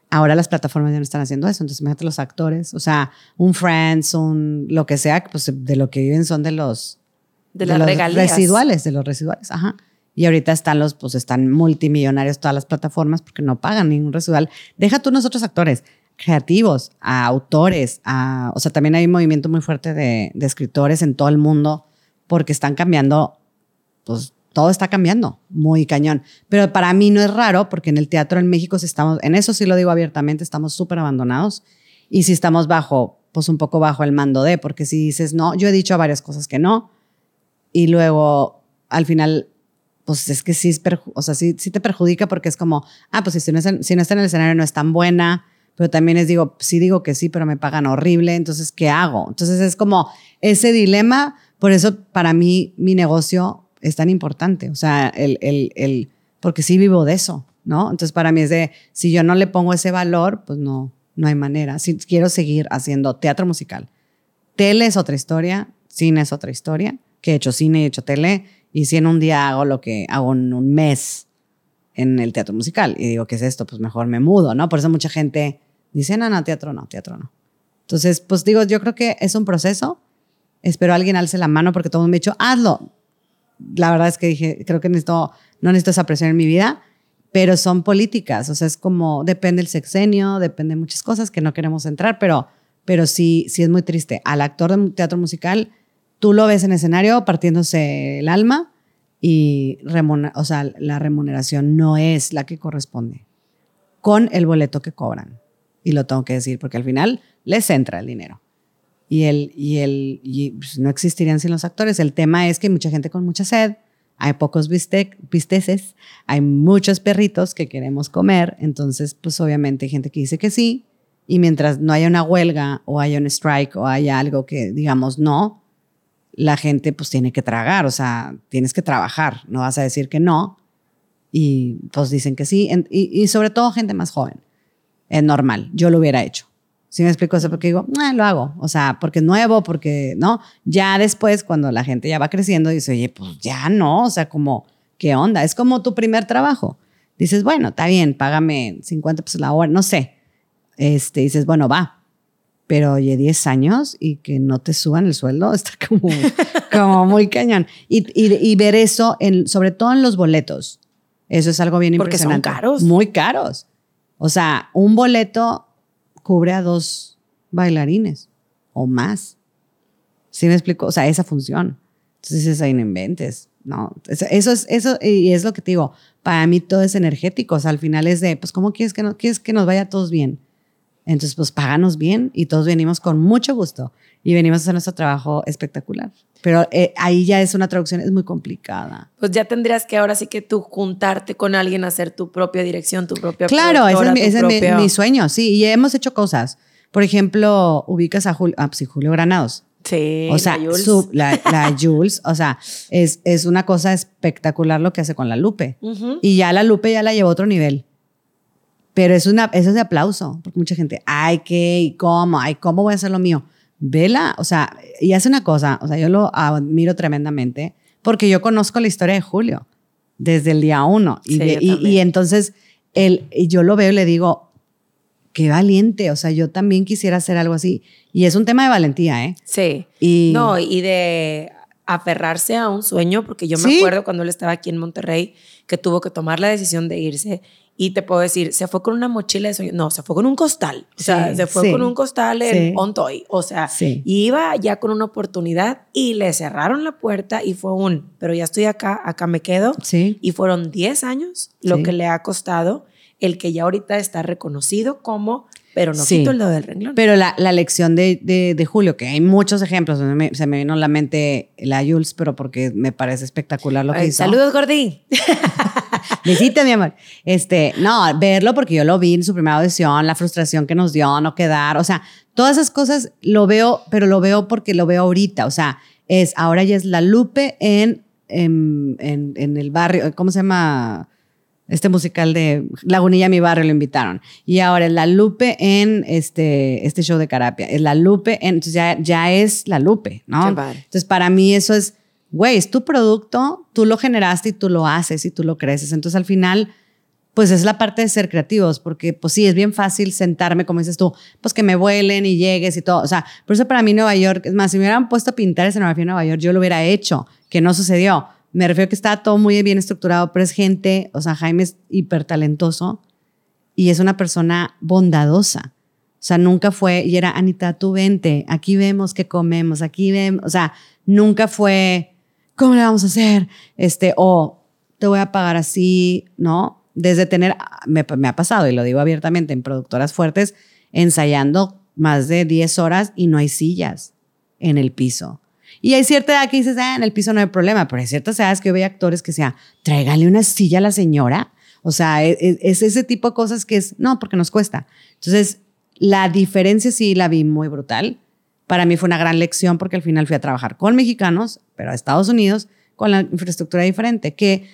Ahora las plataformas ya no están haciendo eso. Entonces, imagínate los actores, o sea, un Friends, un lo que sea, pues de lo que viven son de los. De, las regalías. residuales, de los residuales, ajá. Y ahorita están los, pues están multimillonarios todas las plataformas porque no pagan ningún residual. Deja tú nosotros actores, creativos, a autores, a, o sea, también hay un movimiento muy fuerte de, escritores en todo el mundo porque están cambiando, pues todo está cambiando, muy cañón. Pero para mí no es raro porque en el teatro en México estamos, en eso sí lo digo abiertamente, estamos súper abandonados y si estamos bajo, pues un poco bajo el mando de, porque si dices no, yo he dicho varias cosas que no y luego al final pues es que sí, o sea, sí, te perjudica porque es como, ah, pues si no, está, si no está en el escenario no es tan buena, pero también es, digo, sí digo que sí, pero me pagan horrible, entonces, ¿qué hago? Entonces es como ese dilema, por eso para mí mi negocio es tan importante, o sea, el, el, el, porque sí vivo de eso, ¿no? Entonces para mí es de, si yo no le pongo ese valor, pues no, no hay manera. Si quiero seguir haciendo teatro musical, tele es otra historia, cine es otra historia, que he hecho cine he hecho tele, y si en un día hago lo que hago en un mes en el teatro musical y digo, ¿qué es esto? Pues mejor me mudo, ¿no? Por eso mucha gente dice, no, no, teatro no, teatro no. Entonces, pues digo, yo creo que es un proceso. Espero alguien alce la mano porque todo el mundo me ha dicho, hazlo. La verdad es que dije, creo que necesito, no necesito esa presión en mi vida, pero son políticas. O sea, es como, depende el sexenio, depende de muchas cosas que no queremos entrar, pero, pero sí, sí es muy triste. Al actor de teatro musical, tú lo ves en escenario partiéndose el alma y o sea, la remuneración no es la que corresponde con el boleto que cobran. Y lo tengo que decir porque al final les entra el dinero. Y, el, y, el, y pues, no existirían sin los actores. El tema es que hay mucha gente con mucha sed, hay pocos bistec, bisteces, hay muchos perritos que queremos comer, entonces pues obviamente hay gente que dice que sí, y mientras no haya una huelga o haya un strike o haya algo que digamos no, la gente pues tiene que tragar, o sea, tienes que trabajar, no vas a decir que no. Y pues dicen que sí, y, sobre todo gente más joven. Es normal, yo lo hubiera hecho. ¿Sí me explico eso? Porque digo, ah, lo hago, o sea, porque es nuevo, porque, ¿no? Ya después, cuando la gente ya va creciendo, dice, oye, pues ya no, o sea, como, ¿qué onda? Es como tu primer trabajo. Dices, bueno, está bien, págame 50 pesos la hora, no sé. Este, dices, bueno, va, pero oye, 10 años y que no te suban el sueldo está como, como muy cañón. Y, y, ver eso, en, sobre todo en los boletos, eso es algo bien Porque impresionante. Porque son caros. Muy caros. O sea, un boleto cubre a dos bailarines o más. ¿Sí me explico? O sea, esa función. Entonces, es ahí no inventes. No, eso es, eso, y es lo que te digo, para mí todo es energético, o sea, al final es de, pues, ¿cómo quieres que, no, quieres que nos vaya a todos bien? Entonces, pues páganos bien y todos venimos con mucho gusto y venimos a hacer nuestro trabajo espectacular. Pero eh, ahí ya es una traducción, es muy complicada. Pues ya tendrías que ahora sí que tú juntarte con alguien a hacer tu propia dirección, tu propia Claro, ese es, mi, sueño, sí. Y hemos hecho cosas. Por ejemplo, ubicas a Julio, ah, pues Julio Granados. Sí, o sea, la Jules. o sea, es, es una cosa espectacular lo que hace con la Lupe. Y ya la Lupe ya la llevó a otro nivel. Pero es una, eso es de aplauso, porque mucha gente, ay, ¿qué? ¿Y cómo? Ay, ¿cómo voy a hacer lo mío? Vela, o sea, y hace una cosa, o sea, yo lo admiro tremendamente, porque yo conozco la historia de Julio desde el día uno. Y, y, entonces él, yo lo veo y le digo, qué valiente, o sea, yo también quisiera hacer algo así. Y es un tema de valentía, ¿eh? Sí. Y, no, y de aferrarse a un sueño, porque yo me acuerdo cuando él estaba aquí en Monterrey, que tuvo que tomar la decisión de irse y te puedo decir, se fue con una mochila de sueño. No, se fue con un costal. O sea, se fue con un costal en Ontoy. O sea, iba ya con una oportunidad y le cerraron la puerta y fue un, pero ya estoy acá, acá me quedo. Y fueron 10 años lo que le ha costado el que ya ahorita está reconocido como pero no quito el dedo del renglón. Pero la, la lección de, de, Julio, que hay muchos ejemplos, se me, vino a la mente la Jules, pero porque me parece espectacular lo que hizo. Saludos, Gordí. Visite, mi amor. Este, no, verlo porque yo lo vi en su primera audición, la frustración que nos dio, no quedar, o sea, todas esas cosas lo veo, pero lo veo porque lo veo ahorita, o sea, es, ahora ya es la Lupe en, en, en, en el barrio, ¿cómo se llama? Este musical de Lagunilla, mi barrio, lo invitaron. Y ahora es La Lupe en este, este show de Carapia. Es La Lupe en, entonces ya, ya es La Lupe, ¿no? Entonces para mí eso es, güey, es tu producto, tú lo generaste y tú lo haces y tú lo creces. Entonces al final, pues es la parte de ser creativos, porque pues sí, es bien fácil sentarme, como dices tú, pues que me vuelen y llegues y todo. O sea, por eso para mí Nueva York, es más, si me hubieran puesto a pintar escenografía en Nueva York, yo lo hubiera hecho, que no sucedió me refiero a que está todo muy bien estructurado, pero es gente, o sea, Jaime es hiper talentoso y es una persona bondadosa. O sea, nunca fue, y era, Anita, tú vente, aquí vemos qué comemos, aquí vemos, o sea, nunca fue, ¿cómo le vamos a hacer? Este, o te voy a pagar así, ¿no? Desde tener, me, me ha pasado, y lo digo abiertamente, en productoras fuertes, ensayando más de 10 horas y no hay sillas en el piso. Y hay cierta edad que dices, ah, en el piso no hay problema, pero hay ciertas edades que yo veo actores que sea, tráigale una silla a la señora. O sea, e, e, es, ese tipo de cosas que es, no, porque nos cuesta. Entonces, la diferencia sí la vi muy brutal. Para mí fue una gran lección porque al final fui a trabajar con mexicanos, pero a Estados Unidos, con la infraestructura diferente, que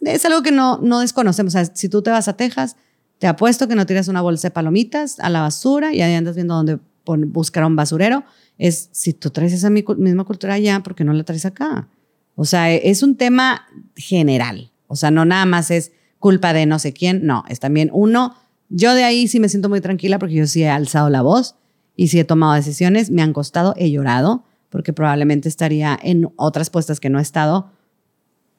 es algo que no, no desconocemos. O sea, si tú te vas a Texas, te apuesto que no tiras una bolsa de palomitas a la basura y ahí andas viendo dónde buscar un basurero. Es si tú traes esa misma cultura allá, ¿por qué no la traes acá? O sea, es un tema general. O sea, no nada más es culpa de no sé quién, no, es también uno. Yo de ahí sí me siento muy tranquila porque yo sí he alzado la voz y sí he tomado decisiones, me han costado, he llorado, porque probablemente estaría en otras puestas que no he estado,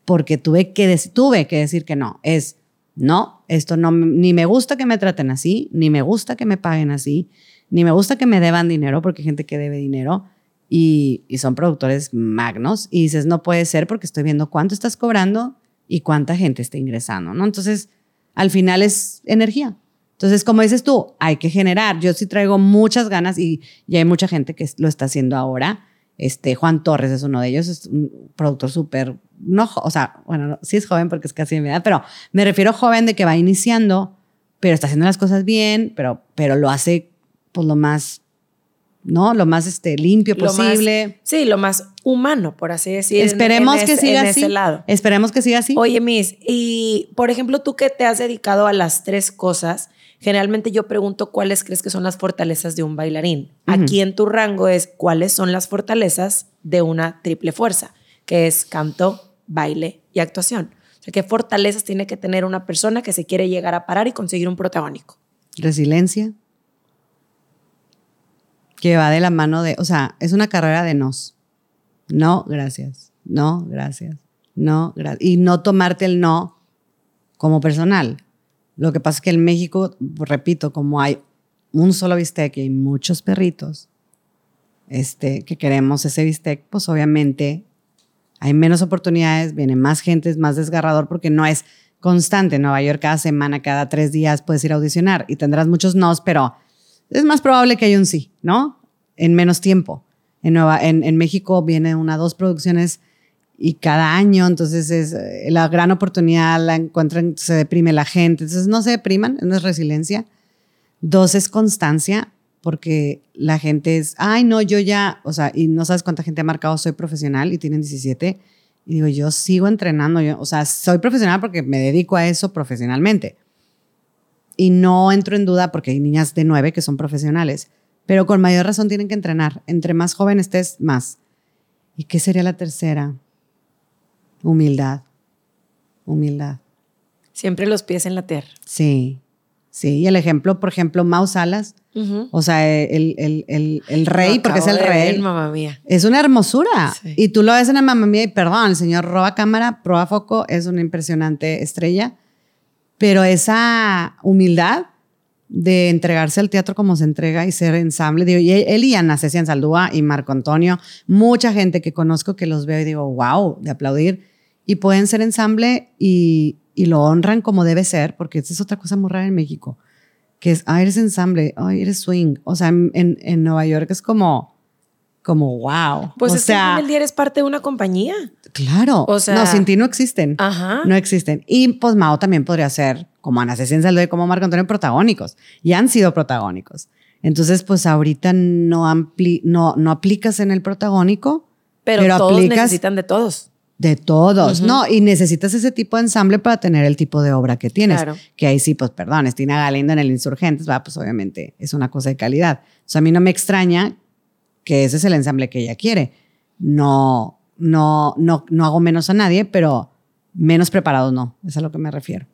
porque tuve que, tuve que decir que no. Es, no, esto no, ni me gusta que me traten así, ni me gusta que me paguen así, ni me gusta que me deban dinero, porque hay gente que debe dinero y, y son productores magnos, y dices, no puede ser porque estoy viendo cuánto estás cobrando y cuánta gente está ingresando, ¿no? Entonces, al final es energía. Entonces, como dices tú, hay que generar. Yo sí traigo muchas ganas y ya hay mucha gente que lo está haciendo ahora. Este, Juan Torres es uno de ellos, es un productor súper, no, o sea, bueno, sí es joven porque es casi de mi edad, pero me refiero joven de que va iniciando, pero está haciendo las cosas bien, pero, pero lo hace pues lo más ¿no? Lo más este, limpio posible. sí, lo más humano, por así decir. Esperemos que siga así. Esperemos que siga así. Oye, Miss, y por ejemplo, tú que te has dedicado a las tres cosas, generalmente yo pregunto cuáles crees que son las fortalezas de un bailarín. Aquí en tu rango es cuáles son las fortalezas de una triple fuerza, que es canto, baile y actuación. O sea, ¿qué fortalezas tiene que tener una persona que se quiere llegar a parar y conseguir un protagónico? Resiliencia que va de la mano de, o sea, es una carrera de nos. No, gracias. No, gracias. No, gracias. Y no tomarte el no como personal. Lo que pasa es que en México, repito, como hay un solo bistec y hay muchos perritos este, que queremos ese bistec, pues obviamente hay menos oportunidades, viene más gente, es más desgarrador porque no es constante. En Nueva York cada semana, cada tres días puedes ir a audicionar y tendrás muchos nos, pero es más probable que haya un sí, ¿no? En menos tiempo. En, Nueva, en, México viene una, dos producciones y cada año, entonces es eh, la gran oportunidad, la encuentran, se deprime la gente, entonces no se depriman, no es resiliencia. Dos es constancia, porque la gente es, ay, no, yo ya, o sea, y no sabes cuánta gente ha marcado, soy profesional y tienen 17. Y digo, yo sigo entrenando, yo, o sea, soy profesional porque me dedico a eso profesionalmente y no entro en duda porque hay niñas de nueve que son profesionales, pero con mayor razón tienen que entrenar. Entre más joven estés, más. ¿Y qué sería la tercera? Humildad. Humildad. Siempre los pies en la tierra. Sí, sí. Y el ejemplo, por ejemplo, Mau Salas, o sea, el, el, el, rey, porque es el rey. mamá mía. Es una hermosura. Y tú lo ves en la mamá mía y perdón, el señor roba cámara, proba foco, es una impresionante estrella pero esa humildad de entregarse al teatro como se entrega y ser ensamble. Digo, y él y Ana Cecilia Saldúa y Marco Antonio, mucha gente que conozco que los veo y digo, wow, de aplaudir. Y pueden ser ensamble y, y lo honran como debe ser, porque esa es otra cosa muy rara en México, que es, ah, eres ensamble, ay, eres swing. O sea, en, en Nueva York es como, como wow. Pues o es sea, que el día eres parte de una compañía. Claro. O sea, no, sin ti no existen. Ajá. No existen. Y pues Mao también podría ser como Ana Cecilia y como Marco Antonio protagónicos. Y han sido protagónicos. Entonces, pues ahorita no, ampli no, no aplicas en el protagónico, pero, todos necesitan de todos. De todos, ¿no? Y necesitas ese tipo de ensamble para tener el tipo de obra que tienes. Claro. Que ahí sí, pues perdón, Estina Galindo en el Insurgentes, va, pues obviamente es una cosa de calidad. O sea, a mí no me extraña que ese es el ensamble que ella quiere. No, no, no, no hago menos a nadie, pero menos preparados no, es a lo que me refiero.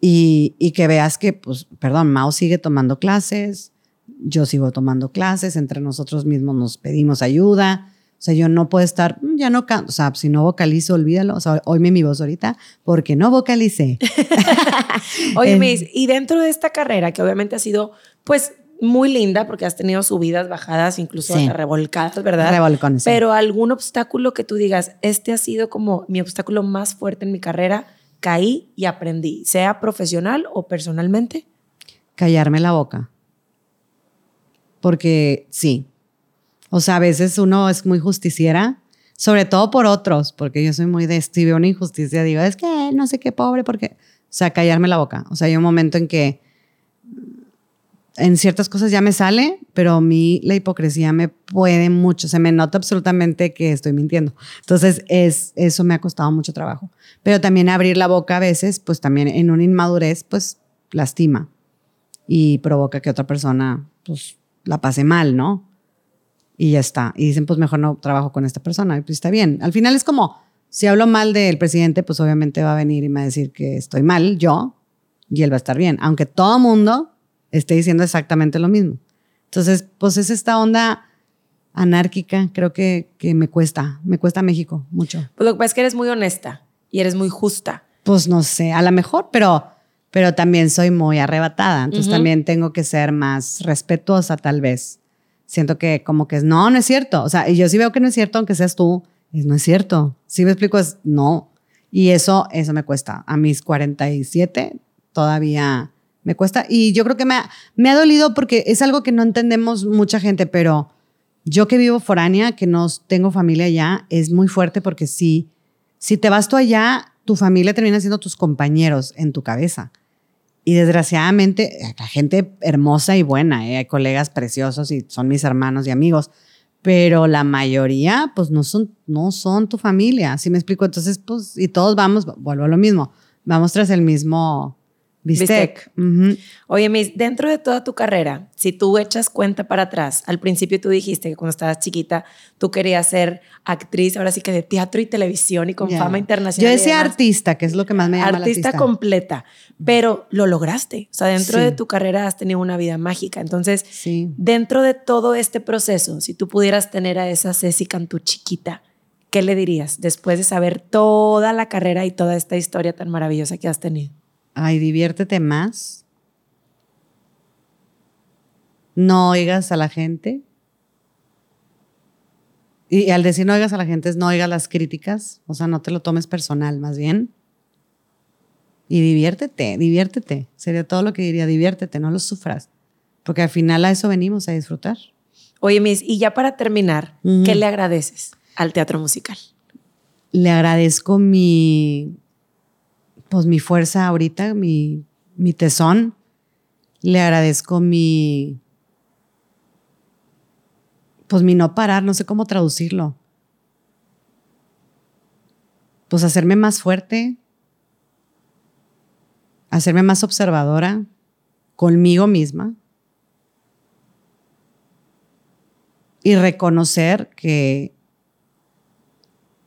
Y, y que veas que, pues, perdón, Mao sigue tomando clases, yo sigo tomando clases, entre nosotros mismos nos pedimos ayuda. O sea, yo no puedo estar, mm, ya no canto, o sea, si no vocalizo, olvídalo. O sea, oíme mi voz ahorita porque no vocalicé. Oye, Miss, y dentro de esta carrera, que obviamente ha sido, pues, muy linda porque has tenido subidas, bajadas, incluso revolcadas, ¿verdad? Revolcones. Pero algún obstáculo que tú digas, este ha sido como mi obstáculo más fuerte en mi carrera, caí y aprendí, sea profesional o personalmente. Callarme la boca. Porque sí. O sea, a veces uno es muy justiciera, sobre todo por otros, porque yo soy muy de si veo una injusticia, digo, es que no sé qué pobre, porque, o sea, callarme la boca. O sea, hay un momento en que en ciertas cosas ya me sale, pero a mí la hipocresía me puede mucho, se me nota absolutamente que estoy mintiendo. Entonces, es, eso me ha costado mucho trabajo. Pero también abrir la boca a veces, pues también en una inmadurez, pues lastima y provoca que otra persona, pues, la pase mal, ¿no? Y ya está. Y dicen, pues mejor no trabajo con esta persona. Y pues está bien. Al final es como, si hablo mal del presidente, pues obviamente va a venir y me va a decir que estoy mal, yo, y él va a estar bien. Aunque todo mundo esté diciendo exactamente lo mismo. Entonces, pues es esta onda anárquica, creo que, que me cuesta, me cuesta México mucho. Pues lo que pasa es que eres muy honesta y eres muy justa. Pues no sé, a lo mejor, pero, pero también soy muy arrebatada, entonces también tengo que ser más respetuosa tal vez. Siento que como que es, no, no es cierto. O sea, y yo sí veo que no es cierto, aunque seas tú, es, no es cierto. Si me explico, es no. Y eso, eso me cuesta. A mis 47 todavía me cuesta. Y yo creo que me ha, me ha dolido porque es algo que no entendemos mucha gente, pero yo que vivo foránea, que no tengo familia allá, es muy fuerte porque si, si te vas tú allá, tu familia termina siendo tus compañeros en tu cabeza. Y desgraciadamente, la gente hermosa y buena, ¿eh? hay colegas preciosos y son mis hermanos y amigos, pero la mayoría, pues no son, no son tu familia, ¿sí me explico? Entonces, pues, y todos vamos, vuelvo a lo mismo, vamos tras el mismo, Bistec. Oye, Miss, dentro de toda tu carrera, si tú echas cuenta para atrás, al principio tú dijiste que cuando estabas chiquita tú querías ser actriz, ahora sí que de teatro y televisión y con fama internacional. Yo decía artista, que es lo que más me llama artista, artista completa, pero lo lograste. O sea, dentro de tu carrera has tenido una vida mágica. Entonces, dentro de todo este proceso, si tú pudieras tener a esa Ceci tu chiquita, ¿qué le dirías después de saber toda la carrera y toda esta historia tan maravillosa que has tenido? Ay, diviértete más. No oigas a la gente. Y al decir no oigas a la gente es no oigas las críticas, o sea, no te lo tomes personal, más bien. Y diviértete, diviértete. Sería todo lo que diría, diviértete, no lo sufras. Porque al final a eso venimos, a disfrutar. Oye, Miss, y ya para terminar, ¿qué le agradeces al teatro musical? Le agradezco mi pues mi fuerza ahorita, mi, mi tesón. Le agradezco mi, pues mi no parar, no sé cómo traducirlo. Pues hacerme más fuerte, hacerme más observadora conmigo misma y reconocer que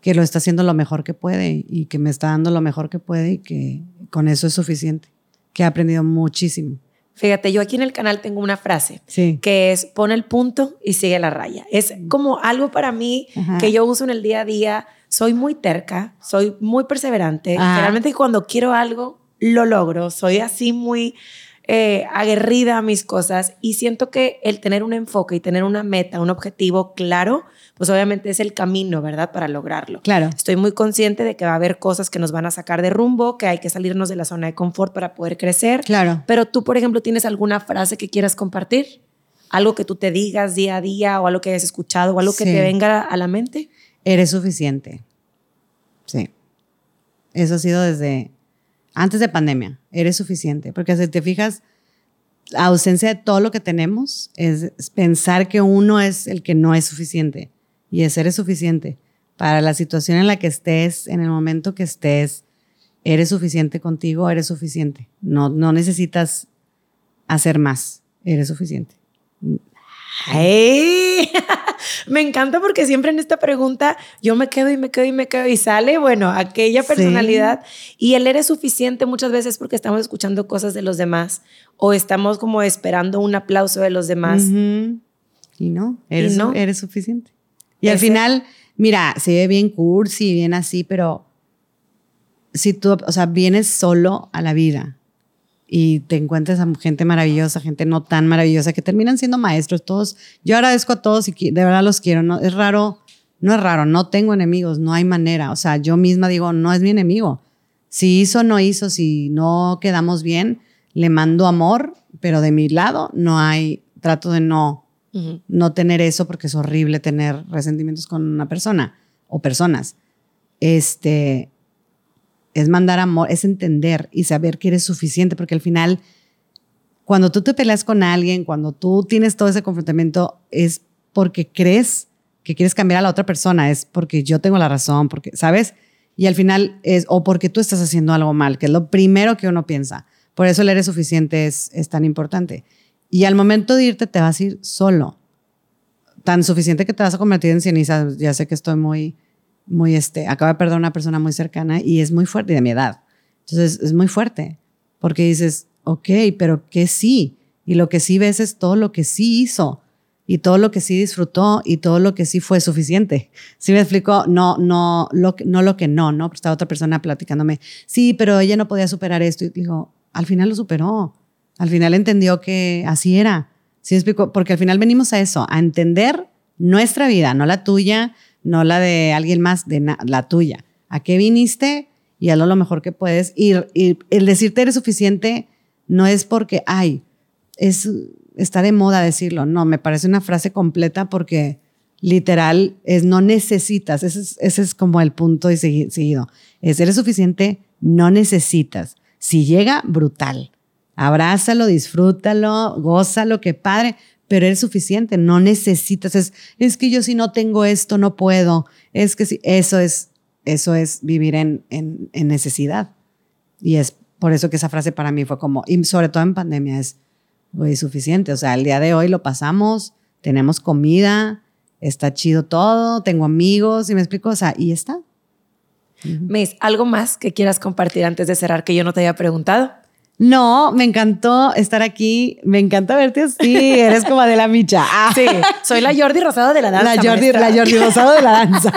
que lo está haciendo lo mejor que puede y que me está dando lo mejor que puede y que con eso es suficiente, que he aprendido muchísimo. Fíjate, yo aquí en el canal tengo una frase que es pon el punto y sigue la raya. Es como algo para mí que yo uso en el día a día. Soy muy terca, soy muy perseverante. Realmente cuando quiero algo, lo logro. Soy así muy eh, aguerrida a mis cosas y siento que el tener un enfoque y tener una meta, un objetivo claro, pues obviamente es el camino, ¿verdad? Para lograrlo. Claro. Estoy muy consciente de que va a haber cosas que nos van a sacar de rumbo, que hay que salirnos de la zona de confort para poder crecer. Claro. Pero tú, por ejemplo, ¿tienes alguna frase que quieras compartir? Algo que tú te digas día a día o algo que hayas escuchado o algo que te venga a la mente. Eres suficiente. Sí. Eso ha sido desde antes de pandemia. Eres suficiente. Porque si te fijas, la ausencia de todo lo que tenemos es pensar que uno es el que no es suficiente y ese eres suficiente. Para la situación en la que estés, en el momento que estés, eres suficiente contigo, eres suficiente. No, no necesitas hacer más, eres suficiente. Me encanta porque siempre en esta pregunta yo me quedo y me quedo y me quedo y sale, bueno, aquella personalidad y el eres suficiente muchas veces porque estamos escuchando cosas de los demás o estamos como esperando un aplauso de los demás. Y no, eres, no, eres suficiente. Y al final, mira, se ve bien cursi, bien así, pero si tú, o sea, vienes solo a la vida y te encuentras a gente maravillosa, gente no tan maravillosa, que terminan siendo maestros todos. Yo agradezco a todos y de verdad los quiero. No, es raro, no es raro, no tengo enemigos, no hay manera. O sea, yo misma digo, no es mi enemigo. Si hizo, no hizo, si no quedamos bien, le mando amor, pero de mi lado no hay, trato de no no tener eso porque es horrible tener resentimientos con una persona o personas. Este es mandar amor, es entender y saber que eres suficiente porque al final cuando tú te peleas con alguien, cuando tú tienes todo ese confrontamiento, es porque crees que quieres cambiar a la otra persona, es porque yo tengo la razón, porque, ¿sabes? Y al final es, o porque tú estás haciendo algo mal, que es lo primero que uno piensa. Por eso el eres suficiente es, es tan importante. Y al momento de irte, te vas a ir solo. Tan suficiente que te vas a convertir en ceniza. Ya sé que estoy muy, muy, este, acabo de perder una persona muy cercana y es muy fuerte, de mi edad. Entonces es muy fuerte, porque dices, ok, pero ¿qué sí? Y lo que sí ves es todo lo que sí hizo y todo lo que sí disfrutó y todo lo que sí fue suficiente. ¿Sí me explico? No, no, lo, no lo que no, ¿no? Estaba otra persona platicándome, sí, pero ella no podía superar esto. Y digo, al final lo superó. Al final entendió que así era. ¿Sí me explico? Porque al final venimos a eso, a entender nuestra vida, no la tuya, no la de alguien más, de la tuya. ¿A qué viniste? Y hazlo lo mejor que puedes. Y, y el decirte eres suficiente no es porque, ay, es está de moda decirlo. No, me parece una frase completa porque literal es no necesitas. Ese es, como el punto y seguido. Es eres suficiente, no necesitas. Si llega, brutal. Abrázalo, disfrútalo, gózalo, qué padre, pero eres suficiente, no necesitas. Es, es que yo si no tengo esto, no puedo. Es que si, eso es, eso es vivir en, en, en necesidad. Y es por eso que esa frase para mí fue como, y sobre todo en pandemia, es, güey, suficiente. O sea, el día de hoy lo pasamos, tenemos comida, está chido todo, tengo amigos, y me explico, o sea, y está. Miss, ¿algo más que quieras compartir antes de cerrar que yo no te haya preguntado? No, me encantó estar aquí. Me encanta verte así. Eres como de la micha. Ah. Sí, soy la Jordi Rosado de la danza. La Jordi, la Jordi Rosado de la danza.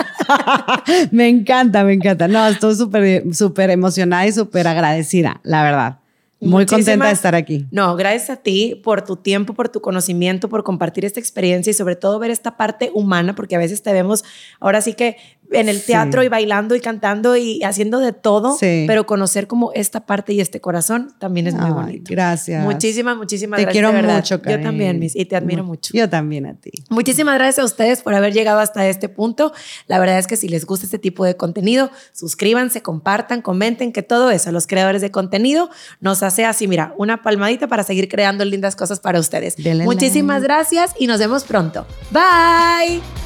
me encanta, me encanta. No, estoy súper, súper emocionada y súper agradecida, la verdad. Muy contenta de estar aquí. No, gracias a ti por tu tiempo, por tu conocimiento, por compartir esta experiencia y sobre todo ver esta parte humana, porque a veces te vemos ahora sí que en el teatro y bailando y cantando y haciendo de todo, pero conocer como esta parte y este corazón también es muy bonito. Gracias. Muchísimas, muchísimas te gracias. Te quiero mucho, Yo también, Miss, y te admiro mucho. Yo también a ti. Muchísimas gracias a ustedes por haber llegado hasta este punto. La verdad es que si les gusta este tipo de contenido, suscríbanse, compartan, comenten, que todo eso, los creadores de contenido, nos hace así, mira, una palmadita para seguir creando lindas cosas para ustedes. Muchísimas gracias y nos vemos pronto. Bye.